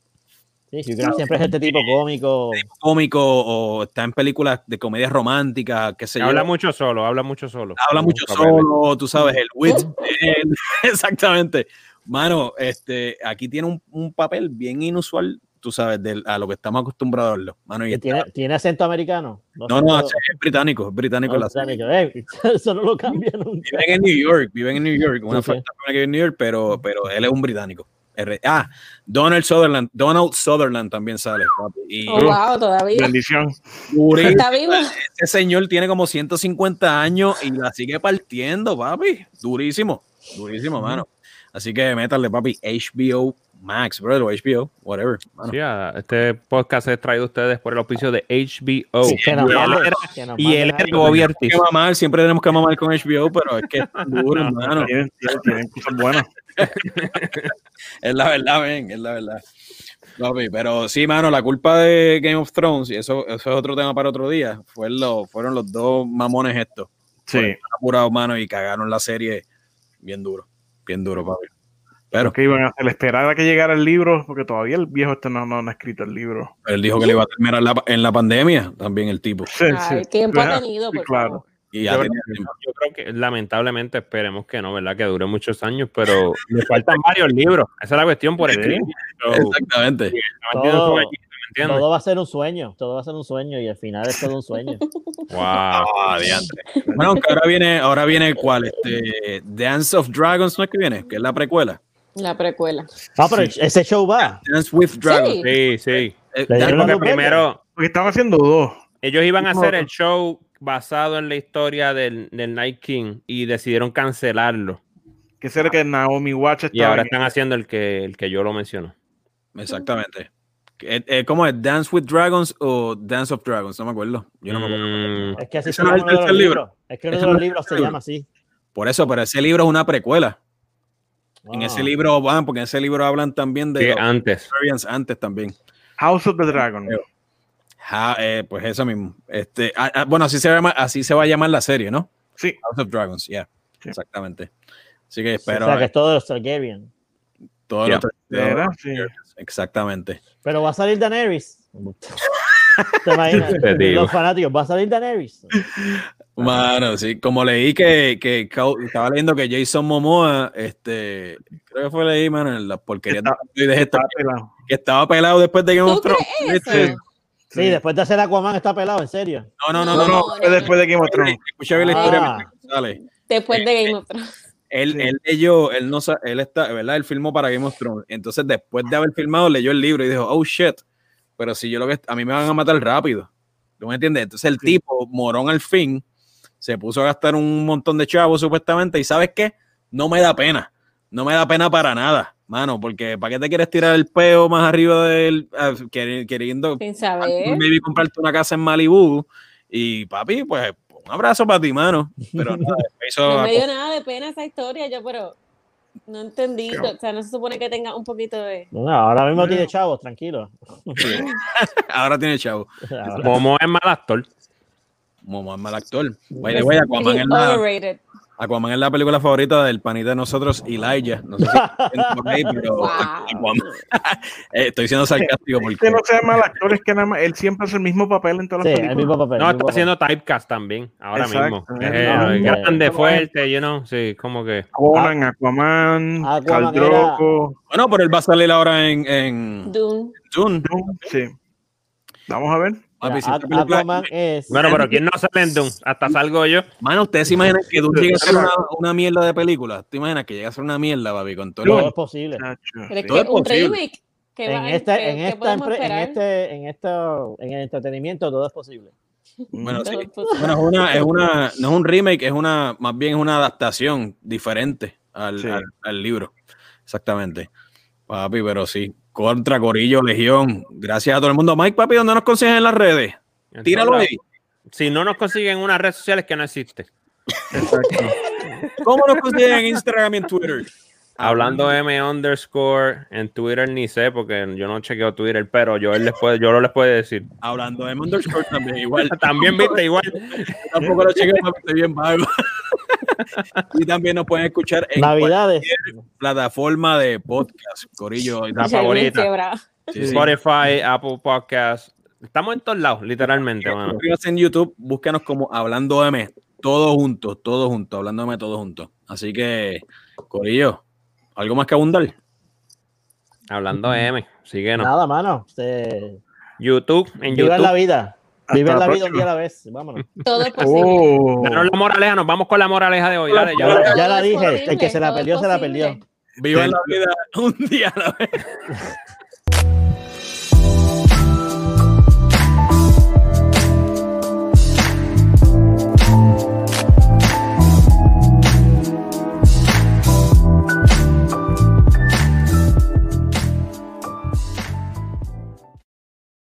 Sí, Hugh Grant siempre es este tipo cómico. cómico o está en películas de comedia romántica, qué sé yo. Habla mucho solo, habla mucho solo. Habla mucho solo, tú sabes, el wit. (laughs) Exactamente. Mano, este, aquí tiene un, un papel bien inusual, tú sabes, del- a lo que estamos acostumbrados a verlo. Mano, y tiene, tiene acento americano. no, no, es británico, es británico. no, serie. británico, eh, (laughs) Eso no lo cambia nunca. Viven en New York, viven en New York, una Sí, que vive en New York, pero, pero él es un británico. Ah, Donald Sutherland, Donald Sutherland también sale. papi, Y Oh, wow, todavía. Bendición. (laughs) Está vivo. Ese señor tiene como 150 años y la sigue partiendo, papi. Durísimo, durísimo, mano. Así que métale, papi, HBO Max, brother, o HBO, whatever. mano. Sí, ah, este podcast es traído a ustedes por el auspicio de HBO. Sí, que nos y manden- era, que nos y él era siempre tenemos que mamar con HBO, pero es que es duro, hermano. Tienen, tienen, tienen cosas buenas. (laughs) Es la verdad, ven, es la verdad. Papi, pero sí, mano, la culpa de Game of Thrones, y eso, eso es otro tema para otro día, fue lo, fueron los dos mamones estos. Sí. apurados, mano, y cagaron la serie bien duro, bien duro, papi. Pero que iban a hacer? Esperar a que llegara el libro, porque todavía el viejo este no, no, no ha escrito el libro. él dijo que le iba a terminar la- en la pandemia también el tipo. Sí, Ay, sí. tiempo ha tenido, sí, por claro. favor. Y ya Yo, creo- yo creo que lamentablemente esperemos que no, ¿verdad? Que dure muchos años, pero le faltan varios libros. Esa es la cuestión por Sí. escribir. Exactamente. no entiendo Todo- su gallina, ¿me entiendes? Todo va a ser un sueño, todo va a ser un sueño y al final es todo un sueño. (laughs) Wow. (laughs) Bueno, aunque ahora viene, ahora viene cuál, este Dance of Dragons, ¿no es que viene? Que es la precuela. La precuela. Ah, pero ese show va. Dance with Dragons. Sí. Sí. Eh, Porque luz verde. primero Porque estaban haciendo dos. ellos iban a hacer el show basado en la historia del, del Night King y decidieron cancelarlo. Que será que Naomi Watch Y estaba ahora están haciendo el que, el que yo lo menciono. Exactamente. Eh, eh, ¿Cómo es? ¿Dance with Dragons o Dance of Dragons? No me acuerdo. Yo no me acuerdo. Mm, Es que así Ese se llama el uno de los libro. Es que uno Ese de los libros se llama así. Por eso, pero ese libro es una precuela. En Ah. ese libro van, porque en ese libro hablan también de sí, los antes. Experience antes también. House of the Dragon. Ja, eh, pues eso mismo. Este, ah, ah, bueno, así se, llama, así se va a llamar la serie, ¿no? Sí. House of Dragons, yeah. Sí. Exactamente. Así que O espero sea, que es todo Targaryen. todo Ya. lo ¿Era? Sí. Exactamente. Pero va a salir Daenerys. (laughs) Los fanáticos, va a salir Daenerys. Mano, sí, como leí que, que estaba leyendo que Jason Momoa, este, creo que fue leí, mano, en Está- androides estas, Estaba pelado. que estaba pelado después de Game ¿Tú of Thrones. eso? Sí, después de hacer Aquaman está pelado, en serio. No, no, no, No, no. después de Game of Thrones. Escucha bien la Ah. historia sale. Después de Eh, Game of Thrones. Él, Sí. él leyó, él no él está, ¿verdad? Él filmó para Game of Thrones. Entonces, después de haber filmado, leyó el libro y dijo, oh shit, pero si yo lo que a mí me van a matar rápido. ¿Tú me entiendes? Entonces el Sí. tipo, morón al fin, se puso a gastar un montón de chavos supuestamente. Y ¿sabes qué? No me da pena. No me da pena para nada, mano, porque ¿para qué te quieres tirar el peo más arriba del ah, queri- queriendo Sin saber. maybe comprarte una casa en Malibu? Y papi, pues un abrazo para ti, mano. Pero (laughs) nada, No me dio nada de pena esa historia, yo, pero no entendí. Claro. O sea, no se supone que tenga un poquito de. No, ahora mismo tiene chavos, tranquilo. (laughs) ahora tiene chavo. Ahora- Momo es mal actor. Momo es mal actor. Way, Aquaman es, la, overrated. Aquaman es la película favorita del panita de nosotros, Elijah. No sé si por ahí, pero (laughs) Wow. Aquaman. (laughs) Eh, estoy siendo sarcástico Que porque no sea mal actor, es que nada más él siempre hace el mismo papel en todas Sí, las el películas. mismo papel. No, el está haciendo typecast también, ahora Exacto. mismo. Eh, no, grande, no, fuerte, you know, sí, como que. Conan, Aquaman, Aquaman Khal Drogo, Bueno, pero él va a salir ahora en, en Dune. Dune. Doom, sí. Vamos a ver. Papi, si Mira, esta película- Aquaman es. Bueno, pero ¿quién no sale en Doom? Hasta salgo yo. Mano, ustedes se imaginan que Dune llegue a ser (laughs) una, una mierda de película. ¿Te imaginas que llegue a ser una mierda, papi? Con todo todo lo- es posible. Chacho, Pero es sí. Todo que es un posible. remake. ¿qué En va- qué- en esta, en este, en esto, en el entretenimiento todo es posible. Bueno, sí. Bueno, es una, es una, no es un remake, es una, más bien es una adaptación diferente al, Sí. al- al libro. Exactamente. Papi, pero sí. Contra Corillo, Legión. Gracias a todo el mundo. Mike, papi, ¿dónde nos consigues en las redes? Tíralo ahí. Si no nos consiguen en unas redes sociales que no existe. ¿Cómo nos consiguen en Instagram y en Twitter? Hablando M underscore en Twitter ni sé porque yo no chequeo Twitter, pero yo él les puede, yo lo les puedo decir. Hablando de underscore también, igual. (laughs) También viste igual. Tampoco lo chequeo, estoy bien vago. (laughs) y también nos pueden escuchar en Navidades. cualquier plataforma de podcast, Corillo. La favorita. Sí. Spotify, Apple Podcast. Estamos en todos lados, literalmente, mano. Suscríbase en YouTube, búscanos como Hablando M, todos juntos, todos juntos, Hablando M, todos juntos. Así que, Corillo, ¿algo más que abundar? Hablando de M, síguenos. Nada, mano. Se... YouTube, en Viva YouTube. la vida. Hasta Vive la la vida un día a la vez. Vámonos. Todo es posible. Oh. Danos la moraleja, nos vamos con la moraleja de hoy. Dale, ya. Ya, Todo ya la dije. posible, El que se la perdió, se la perdió. Viva la vida un día a la vez. (laughs)